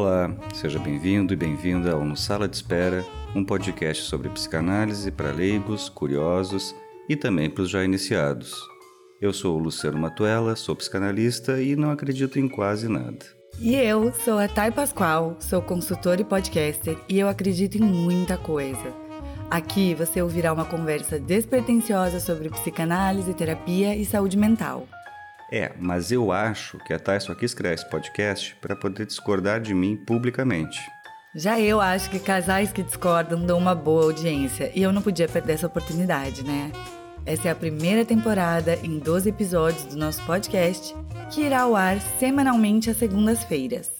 Olá, seja bem-vindo e bem-vinda ao No Sala de Espera, um podcast sobre psicanálise para leigos, curiosos e também para os já iniciados. Eu sou o Luciano Matuela, sou psicanalista e não acredito em quase nada. E eu sou a Thay Pascoal, sou consultora e podcaster e eu acredito em muita coisa. Aqui você ouvirá uma conversa despretensiosa sobre psicanálise, terapia e saúde mental. É, mas eu acho que a Thay só quis criar esse podcast para poder discordar de mim publicamente. Já eu acho que casais que discordam dão uma boa audiência e eu não podia perder essa oportunidade, né? Essa é a primeira temporada em 12 episódios do nosso podcast, que irá ao ar semanalmente às segundas-feiras.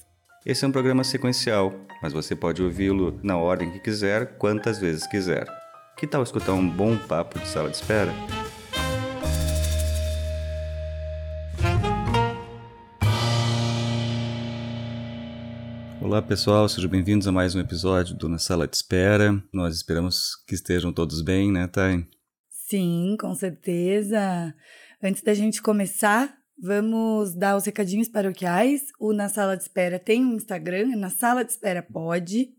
Esse é um programa sequencial, mas você pode ouvi-lo na ordem que quiser, quantas vezes quiser. Que tal escutar um bom papo de sala de espera? Olá pessoal, sejam bem-vindos a mais um episódio do Na Sala de Espera. Nós esperamos que estejam todos bem, né, Thay? Sim, com certeza. Antes da gente começar, vamos dar os recadinhos paroquiais. O Na Sala de Espera tem um Instagram, é Na Sala de Espera Pode.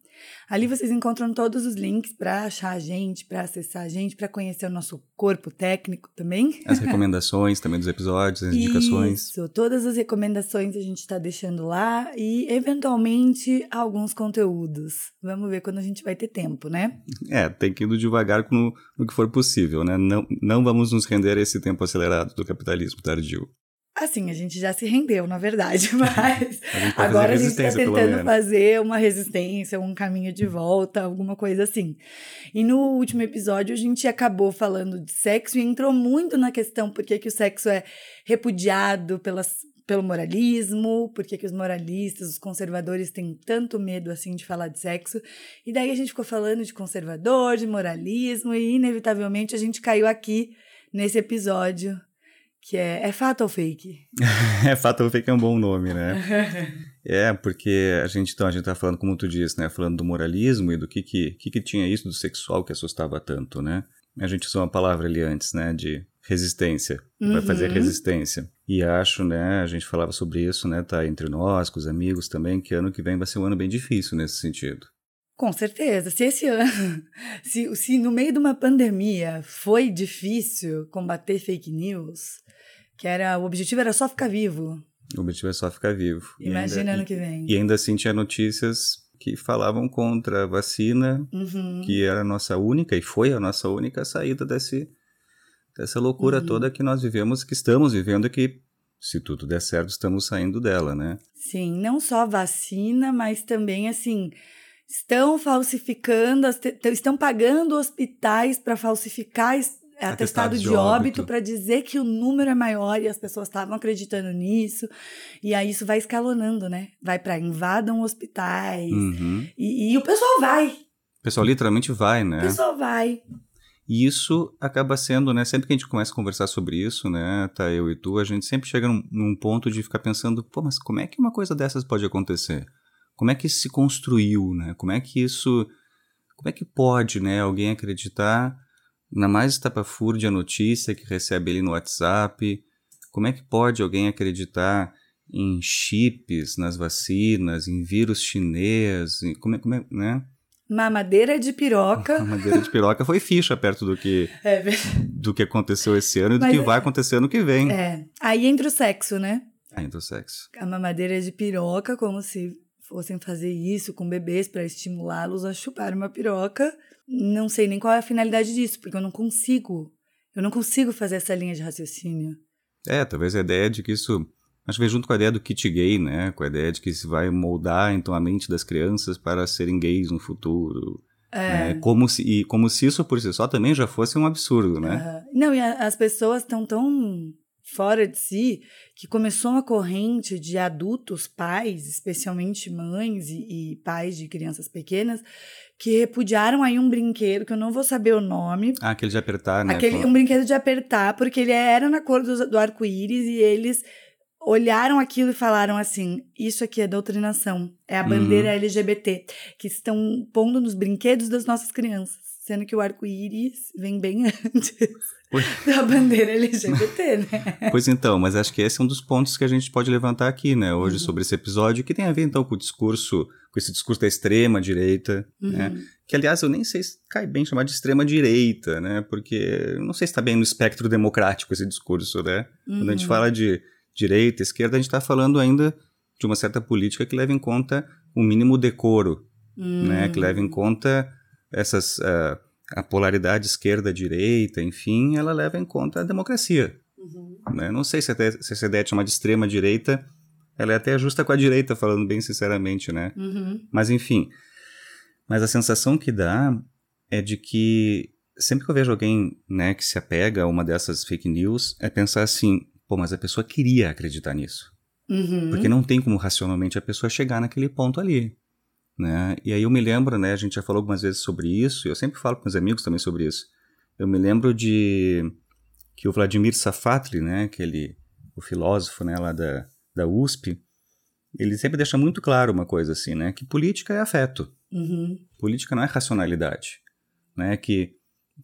Ali vocês encontram todos os links para achar a gente, para acessar a gente, para conhecer o nosso corpo técnico também. As recomendações também dos episódios, as indicações. Isso, todas as recomendações a gente está deixando lá e, eventualmente, alguns conteúdos. Vamos ver quando a gente vai ter tempo, né? É, tem que ir devagar no, no que for possível, né? Não, não vamos nos render a esse tempo acelerado do capitalismo tardio. Assim, a gente já se rendeu, na verdade, mas a agora a gente está tentando fazer uma resistência, um caminho de volta, alguma coisa assim. E no último episódio a gente acabou falando de sexo e entrou muito na questão por que, que o sexo é repudiado pelas, pelo moralismo, por que os moralistas, os conservadores têm tanto medo assim de falar de sexo. E daí a gente ficou falando de conservador, de moralismo, e inevitavelmente a gente caiu aqui nesse episódio que é, é fato ou fake? é fato ou fake é um bom nome, né? é, porque a gente, então, a gente tá falando, como tu disse, né? Falando do moralismo e do que que, que, que tinha isso do sexual que assustava tanto, né? A gente usou uma palavra ali antes, né? De resistência, uhum. vai fazer resistência. E acho, né, a gente falava sobre isso, né, tá entre nós, com os amigos também, que ano que vem vai ser um ano bem difícil nesse sentido. Com certeza. Se esse ano, se, se no meio de uma pandemia foi difícil combater fake news, que era o objetivo era só ficar vivo. O objetivo é só ficar vivo. Imagina ainda, ano que vem. E, e ainda assim tinha notícias que falavam contra a vacina, uhum. que era a nossa única e foi a nossa única saída desse, dessa loucura uhum. toda que nós vivemos, que estamos vivendo e que se tudo der certo estamos saindo dela, né? Sim, não só vacina, mas também assim estão falsificando, estão pagando hospitais para falsificar atestado, atestado de, de óbito para dizer que o número é maior e as pessoas estavam acreditando nisso. E aí isso vai escalonando, né? Vai para invadam hospitais. Uhum. E, e, o pessoal vai. O pessoal literalmente vai, né? O pessoal vai. E isso acaba sendo, né? Sempre que a gente começa a conversar sobre isso, né? Tá eu e tu, a gente sempre chega num, num ponto de ficar pensando, pô, mas como é que uma coisa dessas pode acontecer? Como é que isso se construiu, né? Como é que isso, como é que pode, né, alguém acreditar na mais estapafúrdia notícia que recebe ali no WhatsApp? Como é que pode alguém acreditar em chips nas vacinas, em vírus chinês, como é, como é, né? Mamadeira de piroca. Mamadeira de piroca foi ficha perto do que, é do que aconteceu esse ano e do Mas, que vai acontecer ano que vem. É. Aí entra o sexo, né? Aí entra o sexo. A mamadeira de piroca, como se fossem fazer isso com bebês para estimulá-los a chupar uma piroca. Não sei nem qual é a finalidade disso, porque eu não consigo. Eu não consigo fazer essa linha de raciocínio. É, talvez a ideia de que isso. Acho que vem junto com a ideia do kit gay, né? Com a ideia de que isso vai moldar então a mente das crianças para serem gays no futuro. É. Né? Como se, e como se isso por si só também já fosse um absurdo, né? Uhum. Não, e a, as pessoas estão tão fora de si, que começou uma corrente de adultos, pais, especialmente mães e, e, pais de crianças pequenas, que repudiaram aí um brinquedo, que eu não vou saber o nome. Ah, aquele de apertar, né? Aquele, um brinquedo de apertar, porque ele era na cor do, do arco-íris e eles olharam aquilo e falaram assim: isso aqui é doutrinação, é a bandeira uhum. LGBT, que estão pondo nos brinquedos das nossas crianças, sendo que o arco-íris vem bem antes. da bandeira LGBT, né? Pois então, mas acho que esse é um dos pontos que a gente pode levantar aqui, né, hoje uhum. sobre esse episódio, que tem a ver então com o discurso, com esse discurso da extrema direita, né? uhum. né? Que aliás eu nem sei se cai bem chamar de extrema direita, né? Porque não sei se está bem no espectro democrático esse discurso, né? Uhum. Quando a gente uhum. fala de direita, esquerda, a gente está falando ainda de uma certa política que leva em conta o mínimo decoro, né? Que leva em hum. conta essas uh, a polaridade esquerda-direita, enfim, ela leva em conta a democracia. Uhum. Né? Não sei se, até, se essa ideia de chamar de extrema-direita, ela é até justa com a direita, falando bem sinceramente, né? Uhum. Mas enfim, mas a sensação que dá é de que sempre que eu vejo alguém né, que se apega a uma dessas fake news, é pensar assim, pô, mas a pessoa queria acreditar nisso. Uhum. Porque não tem como racionalmente a pessoa chegar naquele ponto ali. Né? E aí eu me lembro, né, a gente já falou algumas vezes sobre isso, e eu sempre falo com meus amigos também sobre isso. Eu me lembro de que o Vladimir Safatli, né, aquele o filósofo, né, lá da, da USP, ele sempre deixa muito claro uma coisa assim, né, que política é afeto. Uhum. Política não é racionalidade, né, que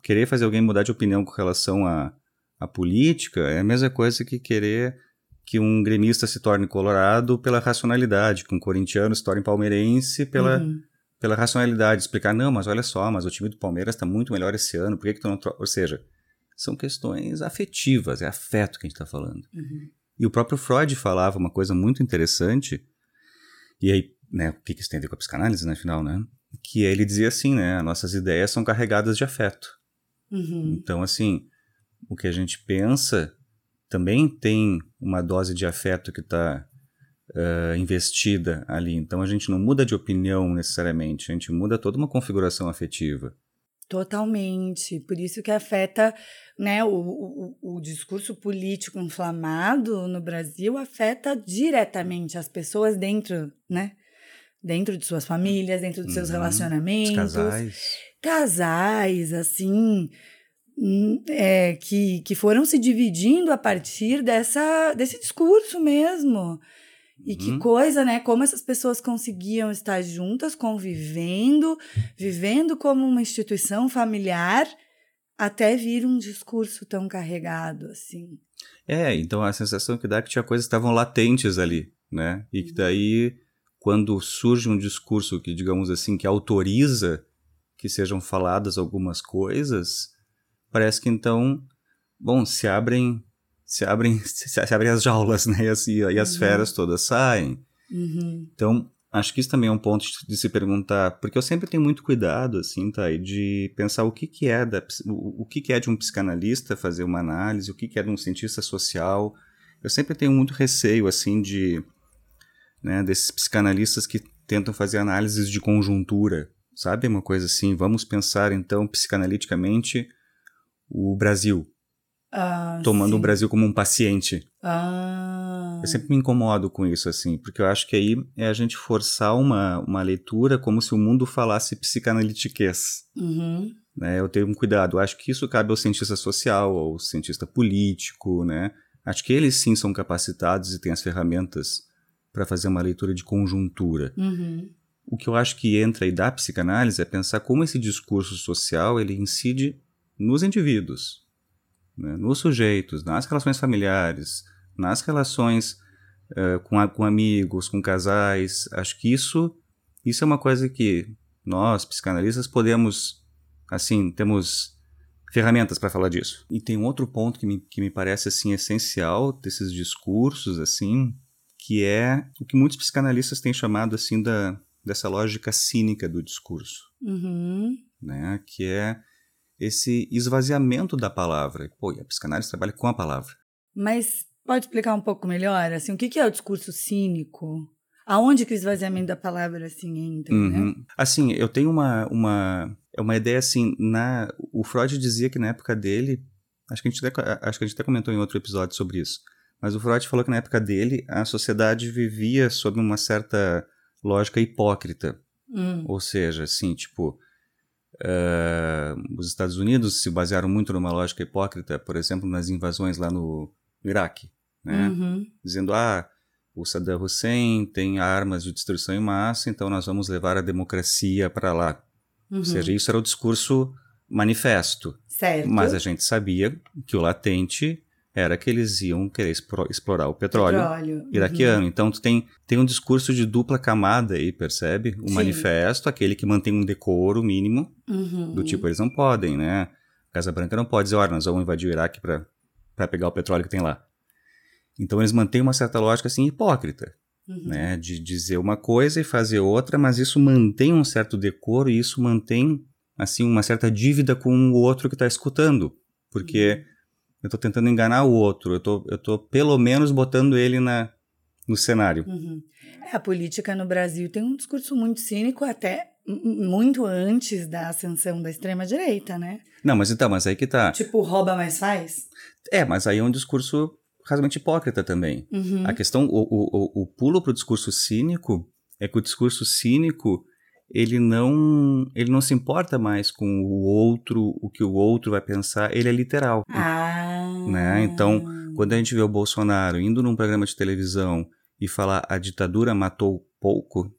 querer fazer alguém mudar de opinião com relação a, a política é a mesma coisa que querer que um gremista se torne colorado pela racionalidade, que um corintiano se torne palmeirense pela, uhum. pela racionalidade. Explicar, não, mas olha só, mas o time do Palmeiras está muito melhor esse ano, por que, que tu não... Ou seja, são questões afetivas, é afeto que a gente está falando. Uhum. E o próprio Freud falava uma coisa muito interessante, e aí, né, o que, que isso tem a ver com a psicanálise, né, afinal, né? Que ele dizia assim, né, nossas ideias são carregadas de afeto. Uhum. Então, assim, o que a gente pensa também tem uma dose de afeto que está uh, eh, investida ali. Então a gente não muda de opinião necessariamente, a gente muda toda uma configuração afetiva. Totalmente. Por isso que afeta né, o, o, o, discurso político inflamado no Brasil afeta diretamente as pessoas dentro, né? Dentro de suas famílias, dentro dos seus uhum. relacionamentos. casais. Casais, assim é, que, que foram se dividindo a partir dessa, desse discurso mesmo. E uhum. que coisa, né? Como essas pessoas conseguiam estar juntas, convivendo, vivendo como uma instituição familiar, até vir um discurso tão carregado assim. É, então a sensação que dá é que tinha coisas que estavam latentes ali, né? E que uhum. daí, quando surge um discurso que, digamos assim, que autoriza que sejam faladas algumas coisas, parece que então, bom, se abrem se abrem se, abrem as jaulas, né? E as, e as uhum. feras todas saem. Uhum. Então, acho que isso também é um ponto de se perguntar, porque eu sempre tenho muito cuidado, assim, tá, de pensar o que que é da, o, o que que é de um psicanalista fazer uma análise, o que que é de um cientista social. Eu sempre tenho muito receio, assim, de, né, desses psicanalistas que tentam fazer análises de conjuntura, sabe, uma coisa assim. Vamos pensar então psicanaliticamente o Brasil. Ah, tomando sim. o Brasil como um paciente. Ah. Eu sempre me incomodo com isso, assim, porque eu acho que aí é a gente forçar uma, uma leitura como se o mundo falasse psicanalitiquez. Uhum. Né? Eu tenho um cuidado. Eu acho que isso cabe ao cientista social, ao cientista político, né? Acho que eles sim são capacitados e têm as ferramentas para fazer uma leitura de conjuntura. Uhum. O que eu acho que entra aí da psicanálise é pensar como esse discurso social ele incide nos indivíduos, né, nos sujeitos, nas relações familiares, nas relações uh, com, a, com amigos, com casais. Acho que isso, isso é uma coisa que nós, psicanalistas, podemos, assim, temos ferramentas para falar disso. E tem um outro ponto que me, que me parece, assim, essencial desses discursos, assim, que é o que muitos psicanalistas têm chamado, assim, da, dessa lógica cínica do discurso. Uhum. Né? Que é esse esvaziamento da palavra. Pô, e a psicanálise trabalha com a palavra. Mas pode explicar um pouco melhor, assim, o que é o discurso cínico? Aonde que o esvaziamento da palavra, assim, entra, né? uhum. né? Assim, eu tenho uma, uma, é uma ideia, assim, na, o Freud dizia que na época dele, acho que, a gente até, acho que a gente até comentou em outro episódio sobre isso, mas o Freud falou que na época dele a sociedade vivia sob uma certa lógica hipócrita. Hum. Ou seja, assim, tipo, Uh, os Estados Unidos se basearam muito numa lógica hipócrita, por exemplo, nas invasões lá no, Iraque, né? Uhum. dizendo ah o Saddam Hussein tem armas de destruição em massa, então nós vamos levar a democracia para lá. Uhum. Ou seja, isso era o discurso manifesto. Certo. Mas a gente sabia que o latente era que eles iam querer explorar o petróleo, petróleo. iraquiano. Uhum. Então tu tem, tem um discurso de dupla camada aí, percebe? O Sim. manifesto, aquele que mantém um decoro mínimo, uhum. do tipo, eles não podem, né? A Casa Branca não pode dizer, olha, nós vamos invadir o Iraque para pegar o petróleo que tem lá. Então eles mantêm uma certa lógica assim hipócrita, uhum. né? De dizer uma coisa e fazer outra, mas isso mantém um certo decoro e isso mantém assim uma certa dívida com o outro que está escutando, porque uhum. Eu estou tentando enganar o outro, eu tô, eu tô pelo menos botando ele na no cenário. Uhum. É, a política no Brasil tem um discurso muito cínico até muito antes da ascensão da extrema direita, né? Não, mas então, mas aí que tá. Tipo, rouba mais faz? É, mas aí é um discurso razoavelmente hipócrita também. Uhum. A questão, o, o, o pulo para o discurso cínico é que o discurso cínico ele não ele não se importa mais com o outro, o que o outro vai pensar, ele é literal. Ah. Né? Então, quando a gente vê o Bolsonaro indo num programa de televisão e falar a ditadura matou pouco,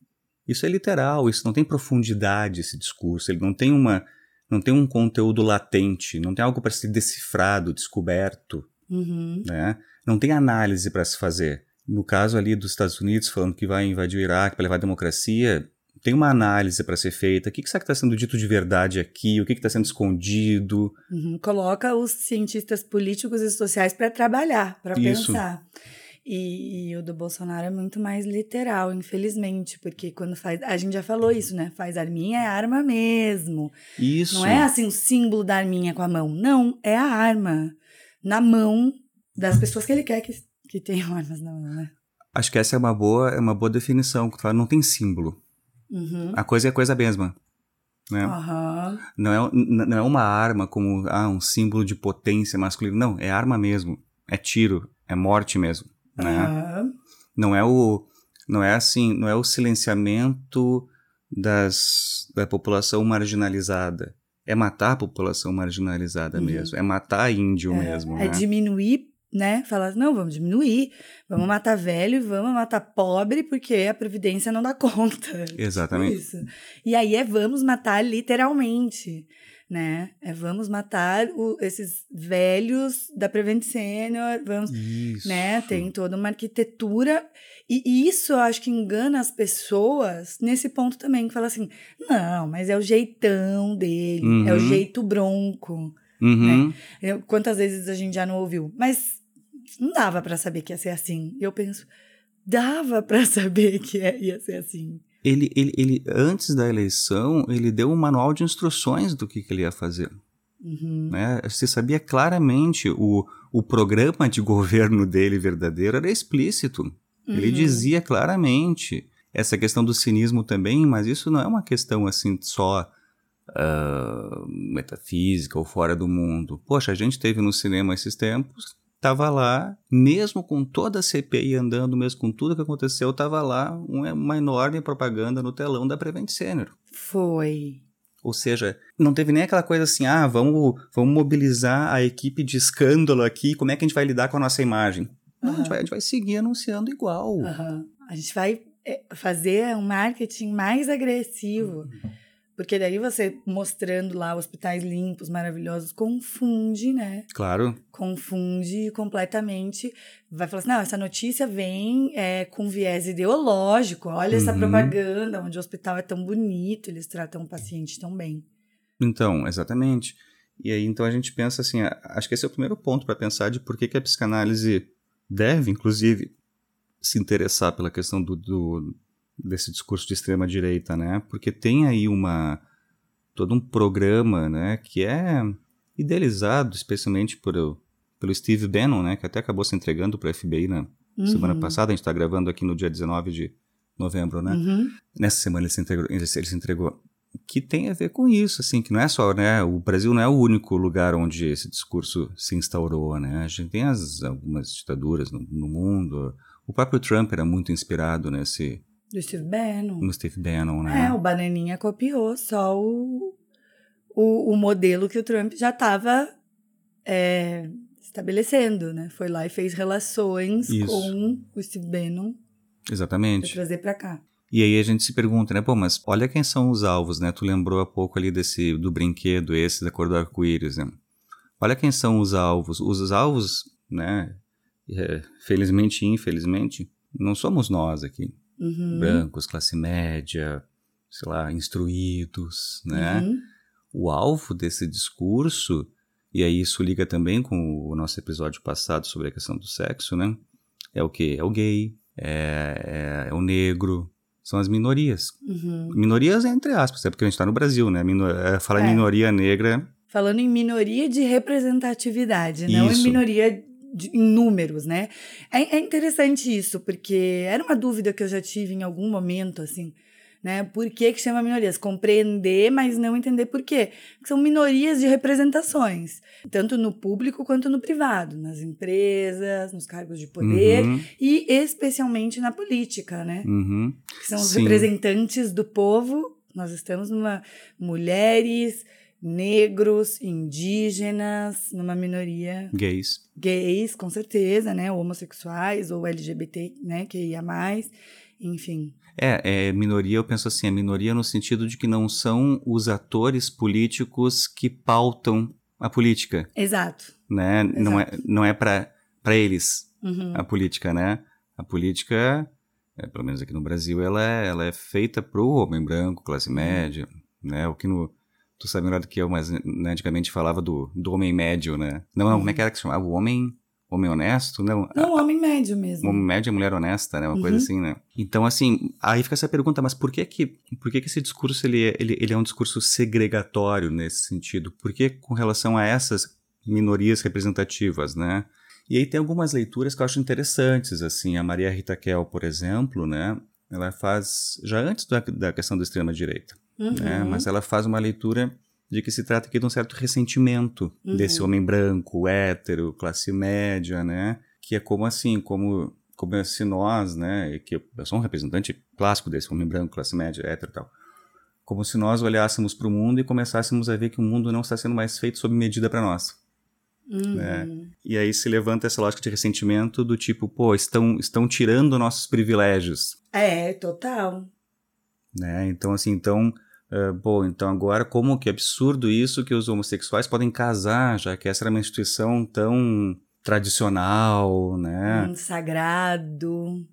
isso é literal, isso não tem profundidade esse discurso, ele não tem uma não tem um conteúdo latente, não tem algo para ser decifrado, descoberto, uhum. né? não tem análise para se fazer. No caso ali dos Estados Unidos, falando que vai invadir o Iraque para levar a democracia, tem uma análise para ser feita. O que, que será que está sendo dito de verdade aqui? O que está sendo escondido? Uhum. Coloca os cientistas políticos e sociais para trabalhar, para pensar. E, e, o do Bolsonaro é muito mais literal, infelizmente, porque quando faz. A gente já falou isso, né? Faz arminha é arma mesmo. Isso. Não é assim o símbolo da arminha com a mão. Não, é a arma na mão das pessoas que ele quer que, que tenham armas na mão, né? Acho que essa é uma boa, é uma boa definição. Não tem símbolo. Uhum. A coisa é a coisa mesma. Né? Uhum. Não, é, não é uma arma como ah, um símbolo de potência masculina. Não, é arma mesmo. É tiro, é morte mesmo. Né? Uhum. Não é o. Não é assim, não é o silenciamento das, da população marginalizada. É matar a população marginalizada uhum. mesmo. É matar índio é, mesmo. É né? diminuir né? Falar, não, vamos diminuir, vamos matar velho, vamos matar pobre, porque a Previdência não dá conta. Exatamente. Isso. E aí é vamos matar literalmente, né? É vamos matar o, esses velhos da Prevent Senior, vamos, isso. né? Tem toda uma arquitetura e isso eu acho que engana as pessoas nesse ponto também, que fala assim, não, mas é o jeitão dele, uhum. é o uhum. jeito bronco. Uhum. Né? Quantas vezes a gente já não ouviu? Mas não dava para saber que ia ser assim. Eu penso, dava para saber que ia ser assim. Ele, ele, ele, antes da eleição, ele deu um manual de instruções do que, que ele ia fazer. Uhum. Né? Você sabia claramente o, o programa de governo dele verdadeiro era explícito. Uhum. Ele dizia claramente essa questão do cinismo também, mas isso não é uma questão assim só uh, metafísica ou fora do mundo. Poxa, a gente teve no cinema esses tempos, tava lá, mesmo com toda a CPI andando, mesmo com tudo que aconteceu, tava lá uma, enorme propaganda no telão da Prevent Senior. Foi. Ou seja, não teve nem aquela coisa assim, ah, vamos, vamos mobilizar a equipe de escândalo aqui, como é que a gente vai lidar com a nossa imagem? Não, uhum. a, gente vai, a, gente vai, seguir anunciando igual. Uhum. A gente vai é, fazer um marketing mais agressivo. Uhum. Porque daí você mostrando lá hospitais limpos, maravilhosos, confunde, né? Claro. Confunde completamente. Vai falar assim: não, essa notícia vem é, com viés ideológico. Olha uhum. essa propaganda, onde o hospital é tão bonito, eles tratam o paciente tão bem. Então, exatamente. E aí, então a gente pensa assim: acho que esse é o primeiro ponto para pensar de por que, que a psicanálise deve, inclusive, se interessar pela questão do, do desse discurso de extrema direita, né? Porque tem aí uma todo um programa, né, que é idealizado especialmente por pelo Steve Bannon, né, que até acabou se entregando para a FBI na uhum. semana passada. A gente está gravando aqui no dia 19 de novembro, né? Uhum. Nessa semana ele se, entregou, ele se entregou. Que tem a ver com isso, assim, que não é só, né? O Brasil não é o único lugar onde esse discurso se instaurou, né? A gente tem as, algumas ditaduras no, no mundo. O próprio Trump era muito inspirado nesse do Steve Bannon. No Steve Bannon, né? É, o Bananinha copiou só o, o, o modelo que o Trump já estava é, estabelecendo, né? Foi lá e fez relações Isso. com o Steve Bannon. Exatamente. Pra trazer para cá. E aí a gente se pergunta, né? Pô, mas olha quem são os alvos, né? Tu lembrou há pouco ali desse do brinquedo esse da cor do arco-íris, né? Olha quem são os alvos. Os alvos, né? É, felizmente e infelizmente, não somos nós aqui. Uhum. Brancos, classe média, sei lá, instruídos, né? Uhum. O alvo desse discurso, e aí isso liga também com o nosso episódio passado sobre a questão do sexo, né? É o que? É o gay, é, é, é o negro, são as minorias. Uhum. Minorias entre aspas, é porque a gente está no Brasil, né? Minor, é, falar é. em minoria negra. Falando em minoria de representatividade, isso. não em minoria de, em números, né? É, é interessante isso, porque era uma dúvida que eu já tive em algum momento, assim né? Por que, que chama minorias? Compreender, mas não entender por quê. São minorias de representações, tanto no público quanto no privado, nas empresas, nos cargos de poder uhum. e especialmente na política, né? Uhum. Que são os Sim. representantes do povo. Nós estamos numa mulheres, negros, indígenas, numa minoria. Gays. Gays, com certeza, né? Homossexuais ou LGBT, né? Que ia mais, enfim. É, é, minoria, eu penso assim, é minoria no sentido de que não são os atores políticos que pautam a política. Exato. Né? Exato. Não é, não é para eles uhum. a política, né? A política, é, pelo menos aqui no Brasil, ela é, ela é feita pro homem branco, classe uhum. média, né? O que no, tu sabe melhor do que eu, mas né, antigamente falava do, do homem médio, né? Não, não, como é que era que se chamava? O homem homem honesto, não? Não, homem médio mesmo. Homem médio é mulher honesta, né? Uma uhum. coisa assim, né? Então, assim, aí fica essa pergunta, mas por que que, por que, que esse discurso, ele, é, ele, ele é um discurso segregatório nesse sentido? Por que com relação a essas minorias representativas, né? E aí tem algumas leituras que eu acho interessantes, assim, a Maria Rita Kel, por exemplo, né? Ela faz, já antes da, da questão da extrema-direita, né? Uhum. né? Mas ela faz uma leitura de que se trata aqui de um certo ressentimento uhum. desse homem branco, hétero, classe média, né? Que é como assim, como, como se nós, né? Que eu sou um representante clássico desse homem branco, classe média, hétero e tal. Como se nós olhássemos para o mundo e começássemos a ver que o mundo não está sendo mais feito sob medida para nós. Uhum. Né? E aí se levanta essa lógica de ressentimento do tipo, pô, estão, estão tirando nossos privilégios. É, total. Né? Então, assim, então Uh, bom, então agora como que absurdo isso que os homossexuais podem casar, já que essa era uma instituição tão tradicional, né? Um sagrado.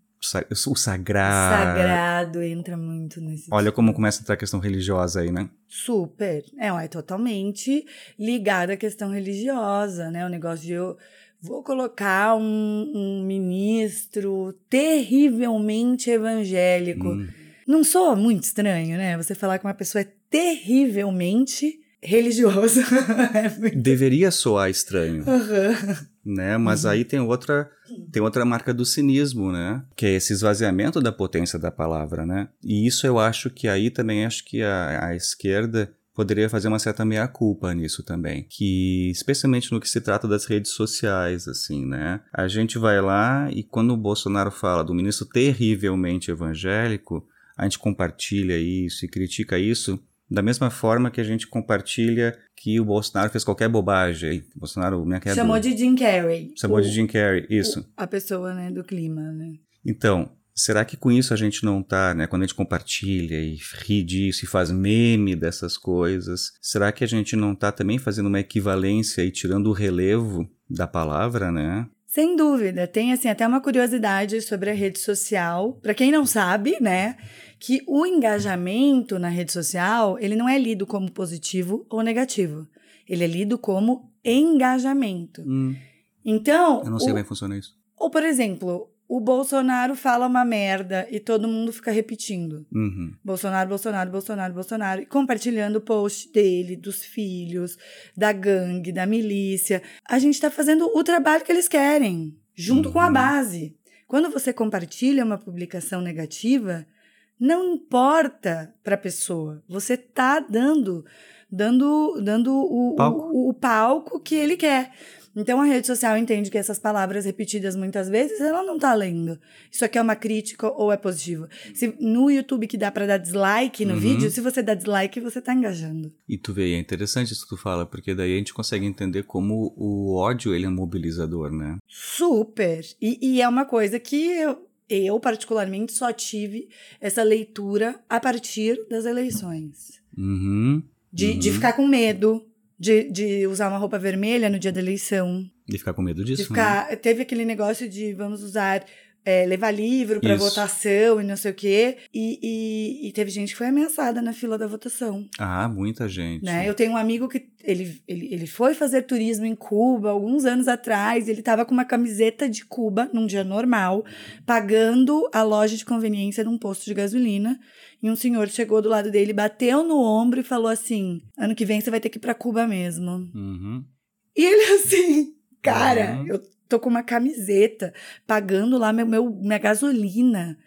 O sagrado. Sagrado entra muito nesse. Olha como começa a entrar a questão religiosa aí, né? Super. É, é totalmente ligado à questão religiosa, né? O negócio de eu vou colocar um, um ministro terrivelmente evangélico. Hum não soa muito estranho, né? Você falar que uma pessoa é terrivelmente religiosa. é Deveria soar estranho. Uhum. Né? Mas uhum. aí tem outra, tem outra marca do cinismo, né? Que é esse esvaziamento da potência da palavra, né? E isso eu acho que aí também acho que a, a esquerda poderia fazer uma certa meia-culpa nisso também, que especialmente no que se trata das redes sociais, assim, né? A gente vai lá e quando o Bolsonaro fala do ministro terrivelmente evangélico, a gente compartilha isso e critica isso da mesma forma que a gente compartilha que o Bolsonaro fez qualquer bobagem. O Bolsonaro né, chamou do... de Jim Carrey. Chamou o, de Jim Carrey, isso. O, a pessoa né, do clima, né? Então, será que com isso a gente não tá, né, quando a gente compartilha e ri disso e faz meme dessas coisas, será que a gente não tá também fazendo uma equivalência e tirando o relevo da palavra, né? Sem dúvida, tem assim até uma curiosidade sobre a rede social. Para quem não sabe, né, que o engajamento na rede social, ele não é lido como positivo ou negativo. Ele é lido como engajamento. Hum. Então, eu não sei o, como é funciona isso. Ou por exemplo, o Bolsonaro fala uma merda e todo mundo fica repetindo. Uhum. Bolsonaro, Bolsonaro, Bolsonaro, Bolsonaro. E compartilhando o post dele, dos filhos, da gangue, da milícia. A gente está fazendo o trabalho que eles querem, junto uhum. com a uhum. base. Quando você compartilha uma publicação negativa, não importa para a pessoa. Você tá dando dando dando o, palco. O, o palco que ele quer. Então a rede social entende que essas palavras repetidas muitas vezes ela não tá lendo. Isso aqui é uma crítica ou é positivo. Se no YouTube que dá para dar dislike no uhum. vídeo, se você dá dislike, você tá engajando. E tu vê, é interessante isso que tu fala, porque daí a gente consegue entender como o ódio ele é mobilizador, né? Super. E, e é uma coisa que eu eu, particularmente, só tive essa leitura a partir das eleições. Uhum, de, uhum. de ficar com medo de, de usar uma roupa vermelha no dia da eleição. De ficar com medo disso. De ficar, né? Teve aquele negócio de vamos usar é, levar livro para votação e não sei o quê. E, e, e, teve gente que foi ameaçada na fila da votação. Ah, muita gente. Né? Eu tenho um amigo que ele, ele, ele foi fazer turismo em Cuba alguns anos atrás. Ele estava com uma camiseta de Cuba num dia normal, pagando a loja de conveniência num posto de gasolina. E um senhor chegou do lado dele, bateu no ombro e falou assim: ano que vem você vai ter que ir para Cuba mesmo. Uhum. E ele assim, cara, uhum. eu tô com uma camiseta, pagando lá meu, meu minha gasolina.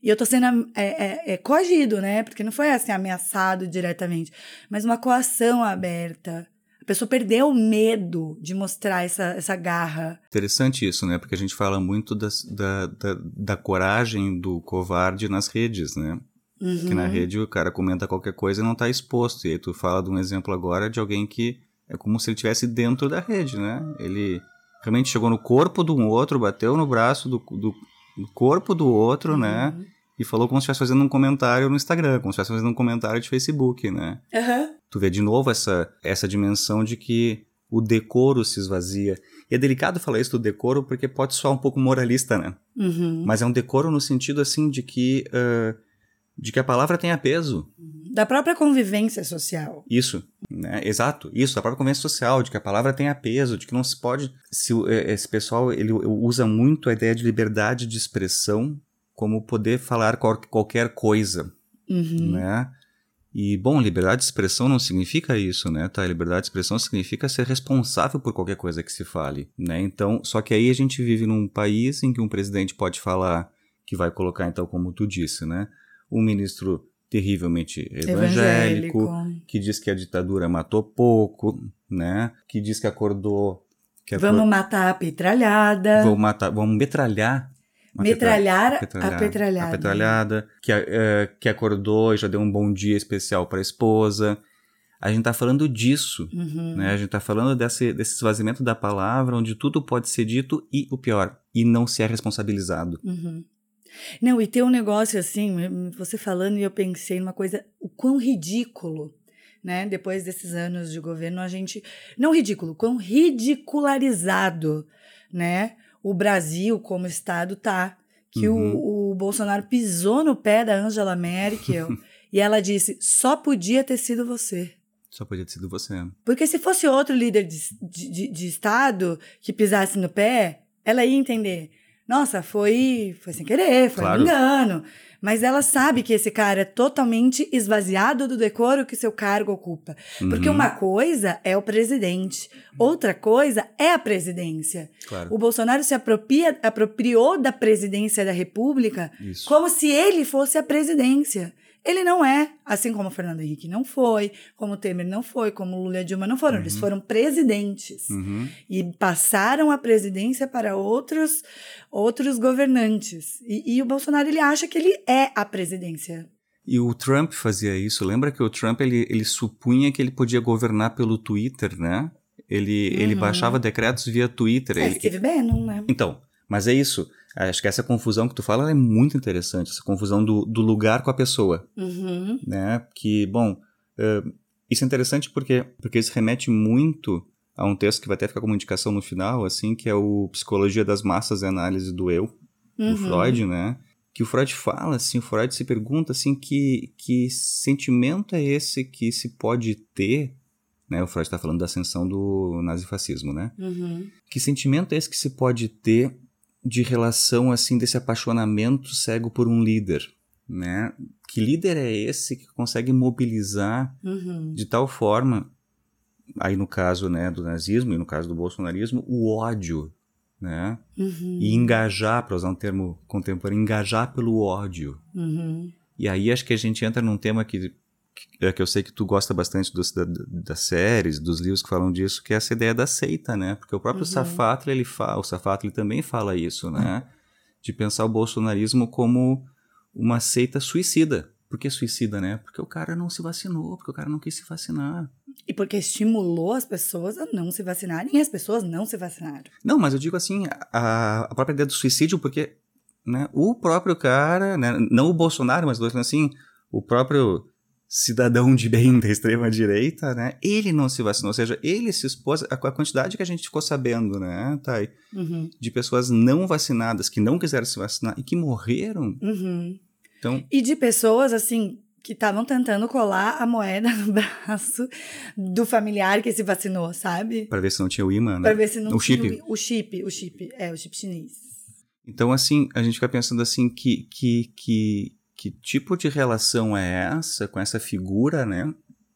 E eu tô sendo é, é, é, coagido, né? Porque não foi assim ameaçado diretamente, mas uma coação aberta. A pessoa perdeu o medo de mostrar essa, essa garra. Interessante isso, né? Porque a gente fala muito das, da, da, da coragem do covarde nas redes, né? Uhum. Que na rede o cara comenta qualquer coisa e não tá exposto. E aí tu fala de um exemplo agora de alguém que é como se ele estivesse dentro da rede, né? Ele realmente chegou no corpo de um outro, bateu no braço do, do, do corpo do outro, né? uhum. né? E falou como se estivesse fazendo um comentário no Instagram, como se estivesse fazendo um comentário de Facebook, né? Uhum. Tu vê de novo essa, essa dimensão de que o decoro se esvazia. E é delicado falar isso do decoro porque pode soar um pouco moralista, né? Uhum. Mas é um decoro no sentido, assim, de que... Uh, de que a palavra tenha peso. Da própria convivência social. Isso, né? Exato, isso, da própria convivência social, de que a palavra tenha peso, de que não se pode. Se é, esse pessoal ele usa muito a ideia de liberdade de expressão como poder falar qualquer coisa, uhum. né? E, bom, liberdade de expressão não significa isso, né? Tá? Liberdade de expressão significa ser responsável por qualquer coisa que se fale, né? Então, só que aí a gente vive num país em que um presidente pode falar que vai colocar, então, como tu disse, né? um ministro terrivelmente evangélico, evangélico, que diz que a ditadura matou pouco, né? Que diz que acordou. Que vamos matar a petralhada. Vamos matar, vamos metralhar. Metralhar petralha, a petralhada. A petralhada, que, uh, que acordou e já deu um bom dia especial para a esposa. A gente está falando disso, uhum. né? A gente está falando desse, desse esvaziamento da palavra, onde tudo pode ser dito e o pior, e não se é responsabilizado. Uhum. Não, e tem um negócio assim, você falando e eu pensei numa coisa, o quão ridículo, né? Depois desses anos de governo, a gente. Não ridículo, quão ridicularizado, né? O Brasil como Estado tá. Que uhum. o, o Bolsonaro pisou no pé da Angela Merkel e ela disse: só podia ter sido você. Só podia ter sido você. Porque se fosse outro líder de, de, de Estado que pisasse no pé, ela ia entender nossa, foi, foi sem querer, foi claro. um engano. Mas ela sabe que esse cara é totalmente esvaziado do decoro que seu cargo ocupa. Uhum. Porque uma coisa é o presidente, outra coisa é a presidência. Claro. O Bolsonaro se apropria, apropriou da presidência da República Isso. como se ele fosse a presidência. Ele não é, assim como o Fernando Henrique não foi, como o Temer não foi, como o Lula e Dilma não foram. Uhum. Eles foram presidentes uhum. e passaram a presidência para outros, outros governantes. E, e, o Bolsonaro ele acha que ele é a presidência. E o Trump fazia isso. Lembra que o Trump ele, ele supunha que ele podia governar pelo Twitter, né? Ele, uhum. ele baixava decretos via Twitter. É, ele, Steve Bannon, né? Então, mas é isso. Acho que essa confusão que tu fala é muito interessante, essa confusão do, do lugar com a pessoa. Uhum. Né? Que, bom, uh, isso é interessante porque, porque isso remete muito a um texto que vai até ficar como indicação no final, assim, que é o Psicologia das Massas e Análise do Eu, uhum. do Freud, né? Que o Freud fala, assim, o Freud se pergunta, assim, que, que sentimento é esse que se pode ter né? O Freud está falando da ascensão do nazifascismo, né? Uhum. Que sentimento é esse que se pode ter de relação assim desse apaixonamento cego por um líder, né? Que líder é esse que consegue mobilizar uhum. de tal forma, aí no caso né, do nazismo e no caso do bolsonarismo, o ódio, né? Uhum. E engajar, para usar um termo contemporâneo, engajar pelo ódio. Uhum. E aí acho que a gente entra num tema que é que eu sei que tu gosta bastante dos, da, das séries, dos livros que falam disso, que é essa ideia da seita, né? Porque o próprio uhum. Safatli, ele fala, o Safatli também fala isso, né? De pensar o bolsonarismo como uma seita suicida. Por que suicida, né? Porque o cara não se vacinou, porque o cara não quis se vacinar. E porque estimulou as pessoas a não se vacinarem e as pessoas não se vacinaram. Não, mas eu digo assim, a, a própria ideia do suicídio, porque né, o próprio cara, né, não o Bolsonaro, mas assim, o próprio cidadão de bem da extrema direita, né? Ele não se vacinou, ou seja, ele se expôs a, a quantidade que a gente ficou sabendo, né, Thay? Uhum. De pessoas não vacinadas que não quiseram se vacinar e que morreram. Uhum. Então, E de pessoas, assim, que estavam tentando colar a moeda no braço do familiar que se vacinou, sabe? para ver se não tinha o imã, né? Pra ver se não O tinha chip. O chip, o chip. É, o chip chinês. Então, assim, a gente fica pensando assim, que, que, que, que tipo de relação é essa com essa figura, né?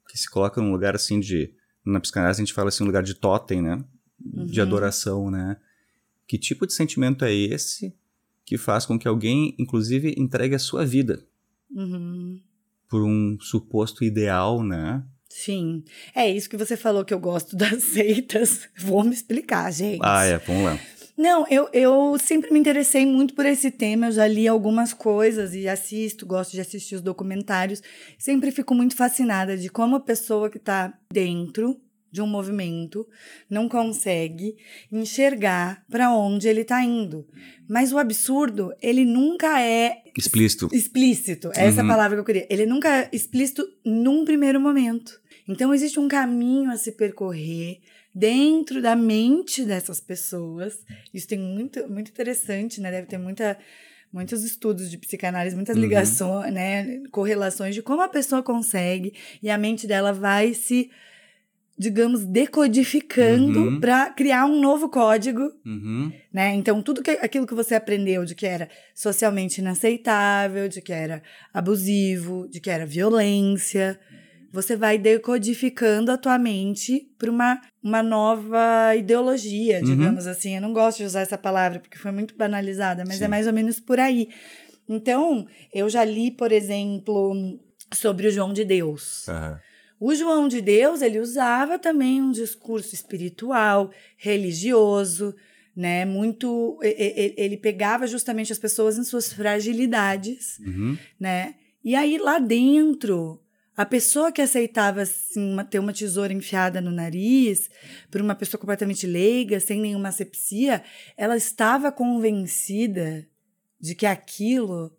Que se coloca num lugar assim de. Na psicanálise a gente fala assim, um lugar de totem, né? De Uhum. adoração, né? Que tipo de sentimento é esse que faz com que alguém, inclusive, entregue a sua vida Uhum. por um suposto ideal, né? Sim. É isso que você falou que eu gosto das seitas. Vou me explicar, gente. Ah, é, vamos lá. Não, eu, eu sempre me interessei muito por esse tema. Eu já li algumas coisas e assisto, gosto de assistir os documentários. Sempre fico muito fascinada de como a pessoa que está dentro de um movimento não consegue enxergar para onde ele está indo. Mas o absurdo, ele nunca é Explícito. explícito. Essa é a Uhum. palavra que eu queria. Ele nunca é explícito num primeiro momento. Então existe um caminho a se percorrer dentro da mente dessas pessoas. Isso tem muito, muito interessante, né? Deve ter muita, muitos estudos de psicanálise, muitas Uhum. ligações, né? Correlações de como a pessoa consegue e a mente dela vai se, digamos, decodificando Uhum. para criar um novo código Uhum. né? Então, tudo que, aquilo que você aprendeu de que era socialmente inaceitável, de que era abusivo, de que era violência, você vai decodificando a tua mente para uma, uma nova ideologia, Uhum. digamos assim. Eu não gosto de usar essa palavra porque foi muito banalizada, mas Sim. é mais ou menos por aí. Então, eu já li, por exemplo, sobre o João de Deus. Aham. O João de Deus, ele usava também um discurso espiritual, religioso, né? Muito ele pegava justamente as pessoas em suas fragilidades, Uhum. né? E aí lá dentro, a pessoa que aceitava assim, uma- ter uma tesoura enfiada no nariz, por uma pessoa completamente leiga, sem nenhuma asepsia, ela estava convencida de que aquilo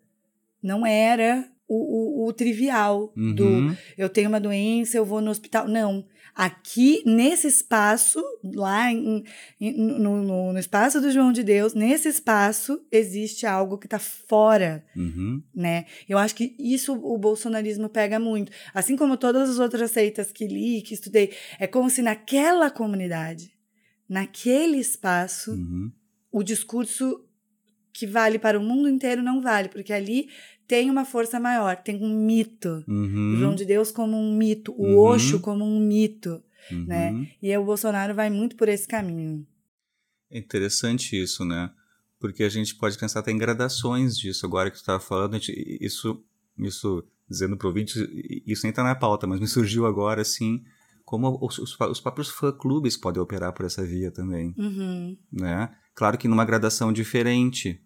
não era o, o- o trivial do Uhum. eu tenho uma doença, eu vou no hospital. Não. Aqui, nesse espaço, lá em- em- no, no- no espaço do João de Deus, nesse espaço, existe algo que está fora, Uhum. né? Eu acho que isso o bolsonarismo pega muito. Assim como todas as outras seitas que li, que estudei, é como se naquela comunidade, naquele espaço, Uhum. o discurso que vale para o mundo inteiro não vale, porque ali tem uma força maior, tem um mito. Uhum. O João de Deus como um mito, o Uhum. Osho como um mito, Uhum. né? E o Bolsonaro vai muito por esse caminho. É interessante isso, né? Porque a gente pode pensar até em gradações disso. Agora que tu estava falando, gente- isso, isso dizendo pro ouvinte, isso nem tá na pauta, mas me surgiu agora, assim, como os, os, os próprios fã-clubes podem operar por essa via também, Uhum. né? Claro que numa gradação diferente.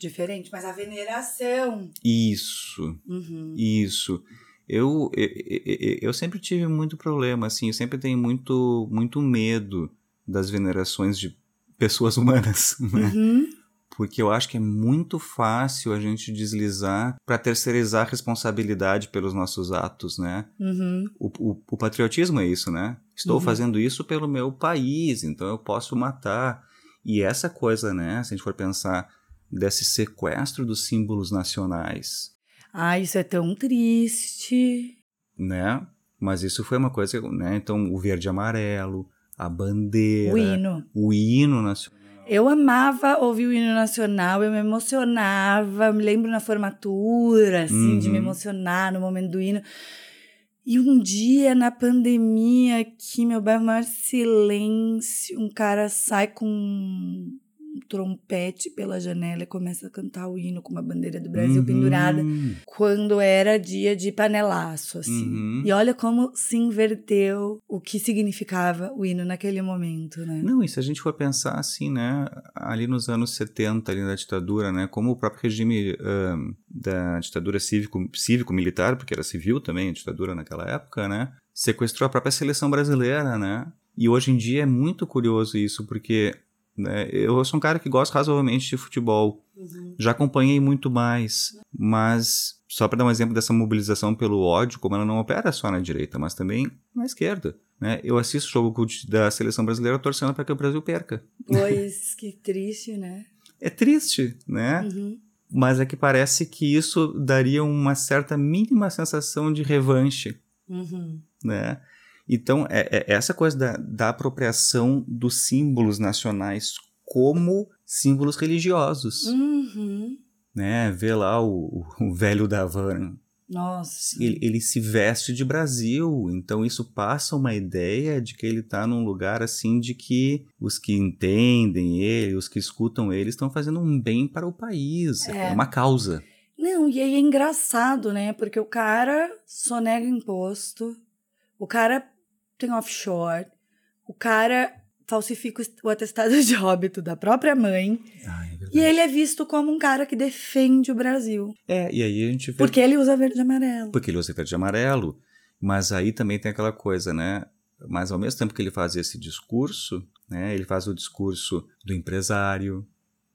Diferente, mas a veneração. Isso, Uhum. isso. Eu, eu, eu, sempre tive muito problema, assim, eu sempre tenho muito, muito medo das venerações de pessoas humanas, né? Uhum. Porque eu acho que é muito fácil a gente deslizar para terceirizar a responsabilidade pelos nossos atos, né? Uhum. O, o, o patriotismo é isso, né? Estou Uhum. fazendo isso pelo meu país, então eu posso matar. E essa coisa, né? Se a gente for pensar desse sequestro dos símbolos nacionais, Ah, isso é tão triste. né? Mas isso foi uma coisa, né? Então, o verde e amarelo, a bandeira, O hino. o hino nacional. Eu amava ouvir o hino nacional, eu me emocionava, eu me lembro na formatura, assim, de me Uhum. emocionar no momento do hino. E um dia, na pandemia, aqui, meu bairro, maior silêncio, um cara sai com trompete pela janela e começa a cantar o hino com uma bandeira do Brasil Uhum. pendurada, quando era dia de panelaço, assim. Uhum. E olha como se inverteu o que significava o hino naquele momento, né? Não, e se a gente for pensar assim, né, ali nos anos 70, ali na ditadura, né, como o próprio regime ahn, da ditadura cívico- cívico-militar, porque era civil também a ditadura naquela época, né, sequestrou a própria seleção brasileira, né, e hoje em dia é muito curioso isso, porque Né? Eu sou um cara que gosta razoavelmente de futebol. Uhum. Já acompanhei muito mais, mas só para dar um exemplo dessa mobilização pelo ódio, como ela não opera só na direita, mas também na esquerda. Né? Eu assisto o jogo da seleção brasileira torcendo para que o Brasil perca. Pois, que triste, né? É triste, né? Uhum. Mas é que parece que isso daria uma certa mínima sensação de revanche, uhum. né? Então, é, é essa coisa da, da apropriação dos símbolos nacionais como símbolos religiosos. Uhum. Né? Vê lá o, o velho da Havana. Nossa. Ele, ele, se veste de Brasil, então isso passa uma ideia de que ele está num lugar assim de que os que entendem ele, os que escutam ele, estão fazendo um bem para o país, é, é uma causa. Não, e aí é engraçado, né? Porque o cara sonega imposto, o cara tem offshore, o cara falsifica o atestado de óbito da própria mãe. Ah, é e ele é visto como um cara que defende o Brasil. É, e aí a gente vê... Porque ele usa verde e amarelo. Porque ele usa verde e amarelo. Mas aí também tem aquela coisa, né? Mas ao mesmo tempo que ele faz esse discurso, né? Ele faz o discurso do empresário,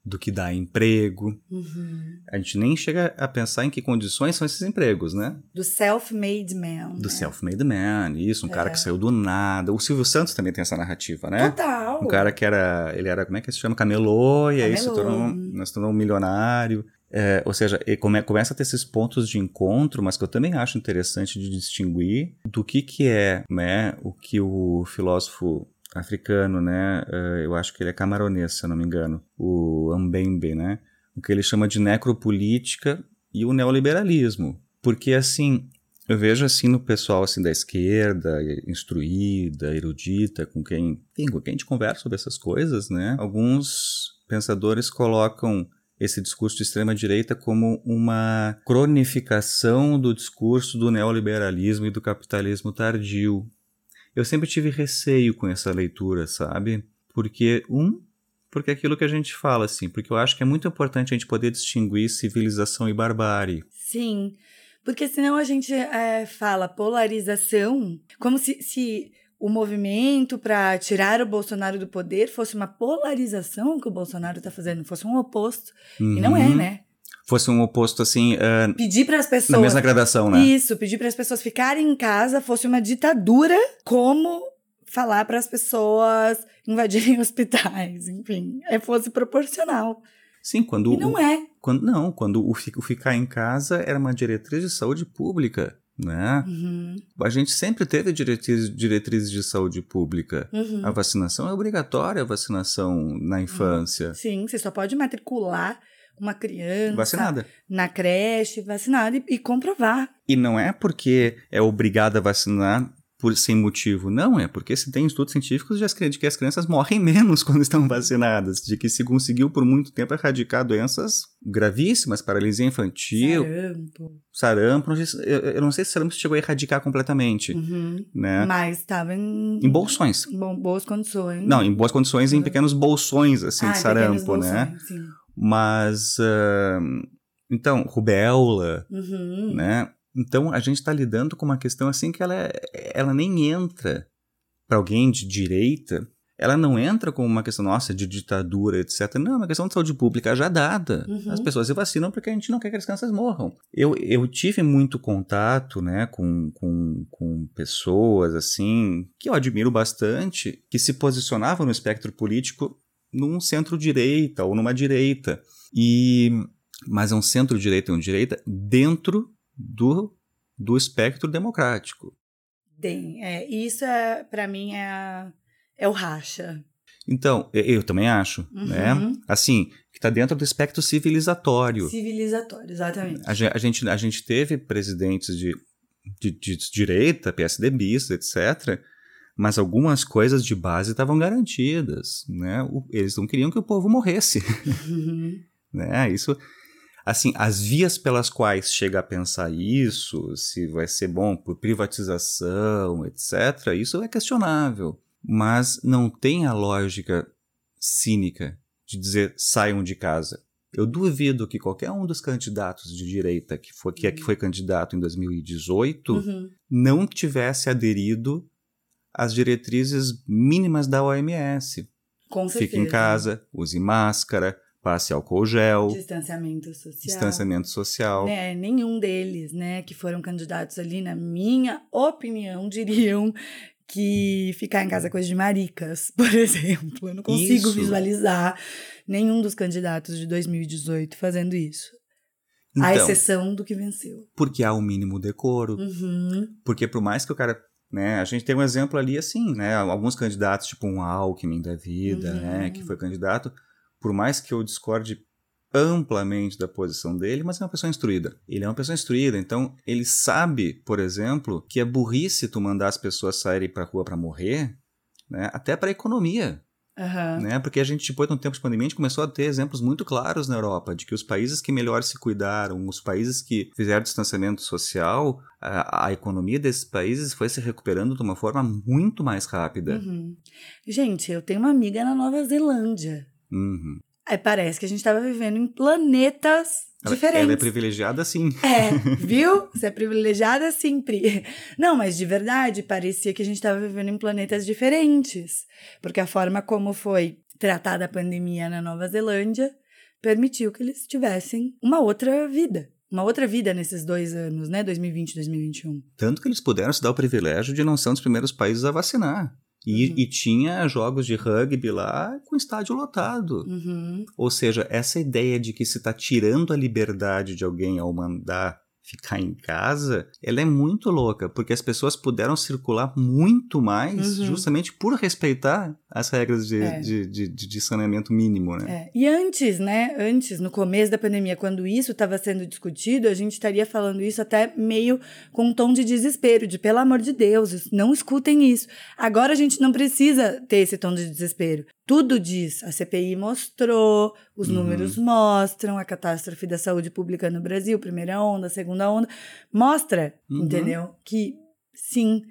do que dá emprego. Uhum. A gente nem chega a pensar em que condições são esses empregos, né? Do self-made man. Do né? self-made man, isso, um é. cara que saiu do nada. O Silvio Santos também tem essa narrativa, né? Total. Um cara que era, ele era, como é que se chama? Camelô, e aí se tornou, se tornou um milionário. É, ou seja, come, começa a ter esses pontos de encontro, mas que eu também acho interessante de distinguir do que, que é né, o que o filósofo africano, né? Uh, eu acho que ele é camaronês, se eu não me engano, o Mbembe, né? O que ele chama de necropolítica e o neoliberalismo. Porque, assim, eu vejo assim no pessoal assim da esquerda, instruída, erudita, com quem, enfim, com quem a gente conversa sobre essas coisas, né? Alguns pensadores colocam esse discurso de extrema direita como uma cronificação do discurso do neoliberalismo e do capitalismo tardio. Eu sempre tive receio com essa leitura, sabe? Porque, um, porque é aquilo que a gente fala, assim, porque eu acho que é muito importante a gente poder distinguir civilização e barbárie. Sim, porque senão a gente é, fala polarização como se, se o movimento para tirar o Bolsonaro do poder fosse uma polarização que o Bolsonaro está fazendo, fosse um oposto. Uhum. E não é, uhum. né? Fosse um oposto assim. Uh, pedir para as pessoas. Na mesma gradação, né? Isso, pedir para as pessoas ficarem em casa fosse uma ditadura, como falar para as pessoas invadirem hospitais, enfim, é, fosse proporcional. Sim, quando. E não o, é. Quando, não, quando o, o ficar em casa era uma diretriz de saúde pública né? Uhum. A gente sempre teve diretrizes, diretrizes de saúde pública. Uhum. A vacinação é obrigatória, a vacinação na infância. Sim, você só pode matricular uma criança vacinada na creche, vacinada e, e comprovar. E não é porque é obrigada a vacinar por sem motivo. Não, é porque se tem estudos científicos de que as crianças morrem menos quando estão vacinadas, de que se conseguiu por muito tempo erradicar doenças gravíssimas, paralisia infantil, sarampo, sarampo eu, não sei se sarampo chegou a erradicar completamente, uhum. né? Mas estava em em bolsões, em boas condições. Não, em boas condições, uhum. em pequenos bolsões assim ah, de sarampo, né? Bolsões, sim. Mas, uh, então, rubéola, uhum. né? Então, a gente está lidando com uma questão assim que ela, ela nem entra para alguém de direita, ela não entra como uma questão, nossa, de ditadura, etc. Não, é uma questão de saúde pública já dada. Uhum. As pessoas se vacinam porque a gente não quer que as crianças morram. Eu, eu tive muito contato, né, com, com, com pessoas, assim, que eu admiro bastante, que se posicionavam no espectro político num centro-direita ou numa direita. E mas é um centro-direita e um direita dentro do, do espectro democrático. Tem, é, isso é para mim é, é o racha. Então, eu também acho, uhum. né? Assim, que está dentro do espectro civilizatório. Civilizatório, exatamente. A, a, gente, a gente teve presidentes de, de, de direita, PSDBistas, etc., mas algumas coisas de base estavam garantidas, né? O, eles não queriam que o povo morresse, uhum. né? Isso, assim, as vias pelas quais chega a pensar isso, se vai ser bom por privatização, etc., isso é questionável, mas não tem a lógica cínica de dizer saiam de casa. Eu duvido que qualquer um dos candidatos de direita que foi, que, é que foi candidato em 2018 uhum. não tivesse aderido as diretrizes mínimas da OMS. Com certeza. Fique em casa, use máscara, passe álcool gel. Distanciamento social. Distanciamento social. Né, nenhum deles, né, que foram candidatos ali, na minha opinião, diriam que ficar em casa é coisa de maricas, por exemplo. Eu não consigo isso. visualizar nenhum dos candidatos de 2018 fazendo isso. Então, à exceção do que venceu. Porque há o um mínimo decoro. Uhum. Porque por mais que o cara né? A gente tem um exemplo ali assim, né? Alguns candidatos, tipo um Alckmin da vida, uhum. né? Que foi candidato, por mais que eu discorde amplamente da posição dele, mas é uma pessoa instruída. Ele é uma pessoa instruída, então ele sabe, por exemplo, que é burrice tu mandar as pessoas saírem para rua para morrer, né? Até para economia. Uhum. Né? Porque a gente, depois de um tempo de pandemia, a gente começou a ter exemplos muito claros na Europa de que os países que melhor se cuidaram, os países que fizeram distanciamento social, a, a economia desses países foi se recuperando de uma forma muito mais rápida. Uhum. Gente, eu tenho uma amiga na Nova Zelândia. Uhum. Aí parece que a gente estava vivendo em planetas ela, diferentes. Ela é privilegiada sim. É, viu? Você é privilegiada sim, Pri. Não, mas de verdade, parecia que a gente estava vivendo em planetas diferentes. Porque a forma como foi tratada a pandemia na Nova Zelândia permitiu que eles tivessem uma outra vida. Uma outra vida nesses dois anos, né? 2020 e 2021. Tanto que eles puderam se dar o privilégio de não ser um dos primeiros países a vacinar. E, uhum. e, tinha jogos de rugby lá com estádio lotado. Uhum. Ou seja, essa ideia de que se está tirando a liberdade de alguém ao mandar ficar em casa, ela é muito louca, porque as pessoas puderam circular muito mais uhum. justamente por respeitar as regras de, é. de, de, de, saneamento mínimo, né? É. E antes, né, antes, no começo da pandemia, quando isso estava sendo discutido, a gente estaria falando isso até meio com um tom de desespero, de pelo amor de Deus, não escutem isso. Agora a gente não precisa ter esse tom de desespero. Tudo diz, a CPI mostrou, os uhum. números mostram, a catástrofe da saúde pública no Brasil, primeira onda, segunda onda, mostra, uhum. entendeu? Que sim,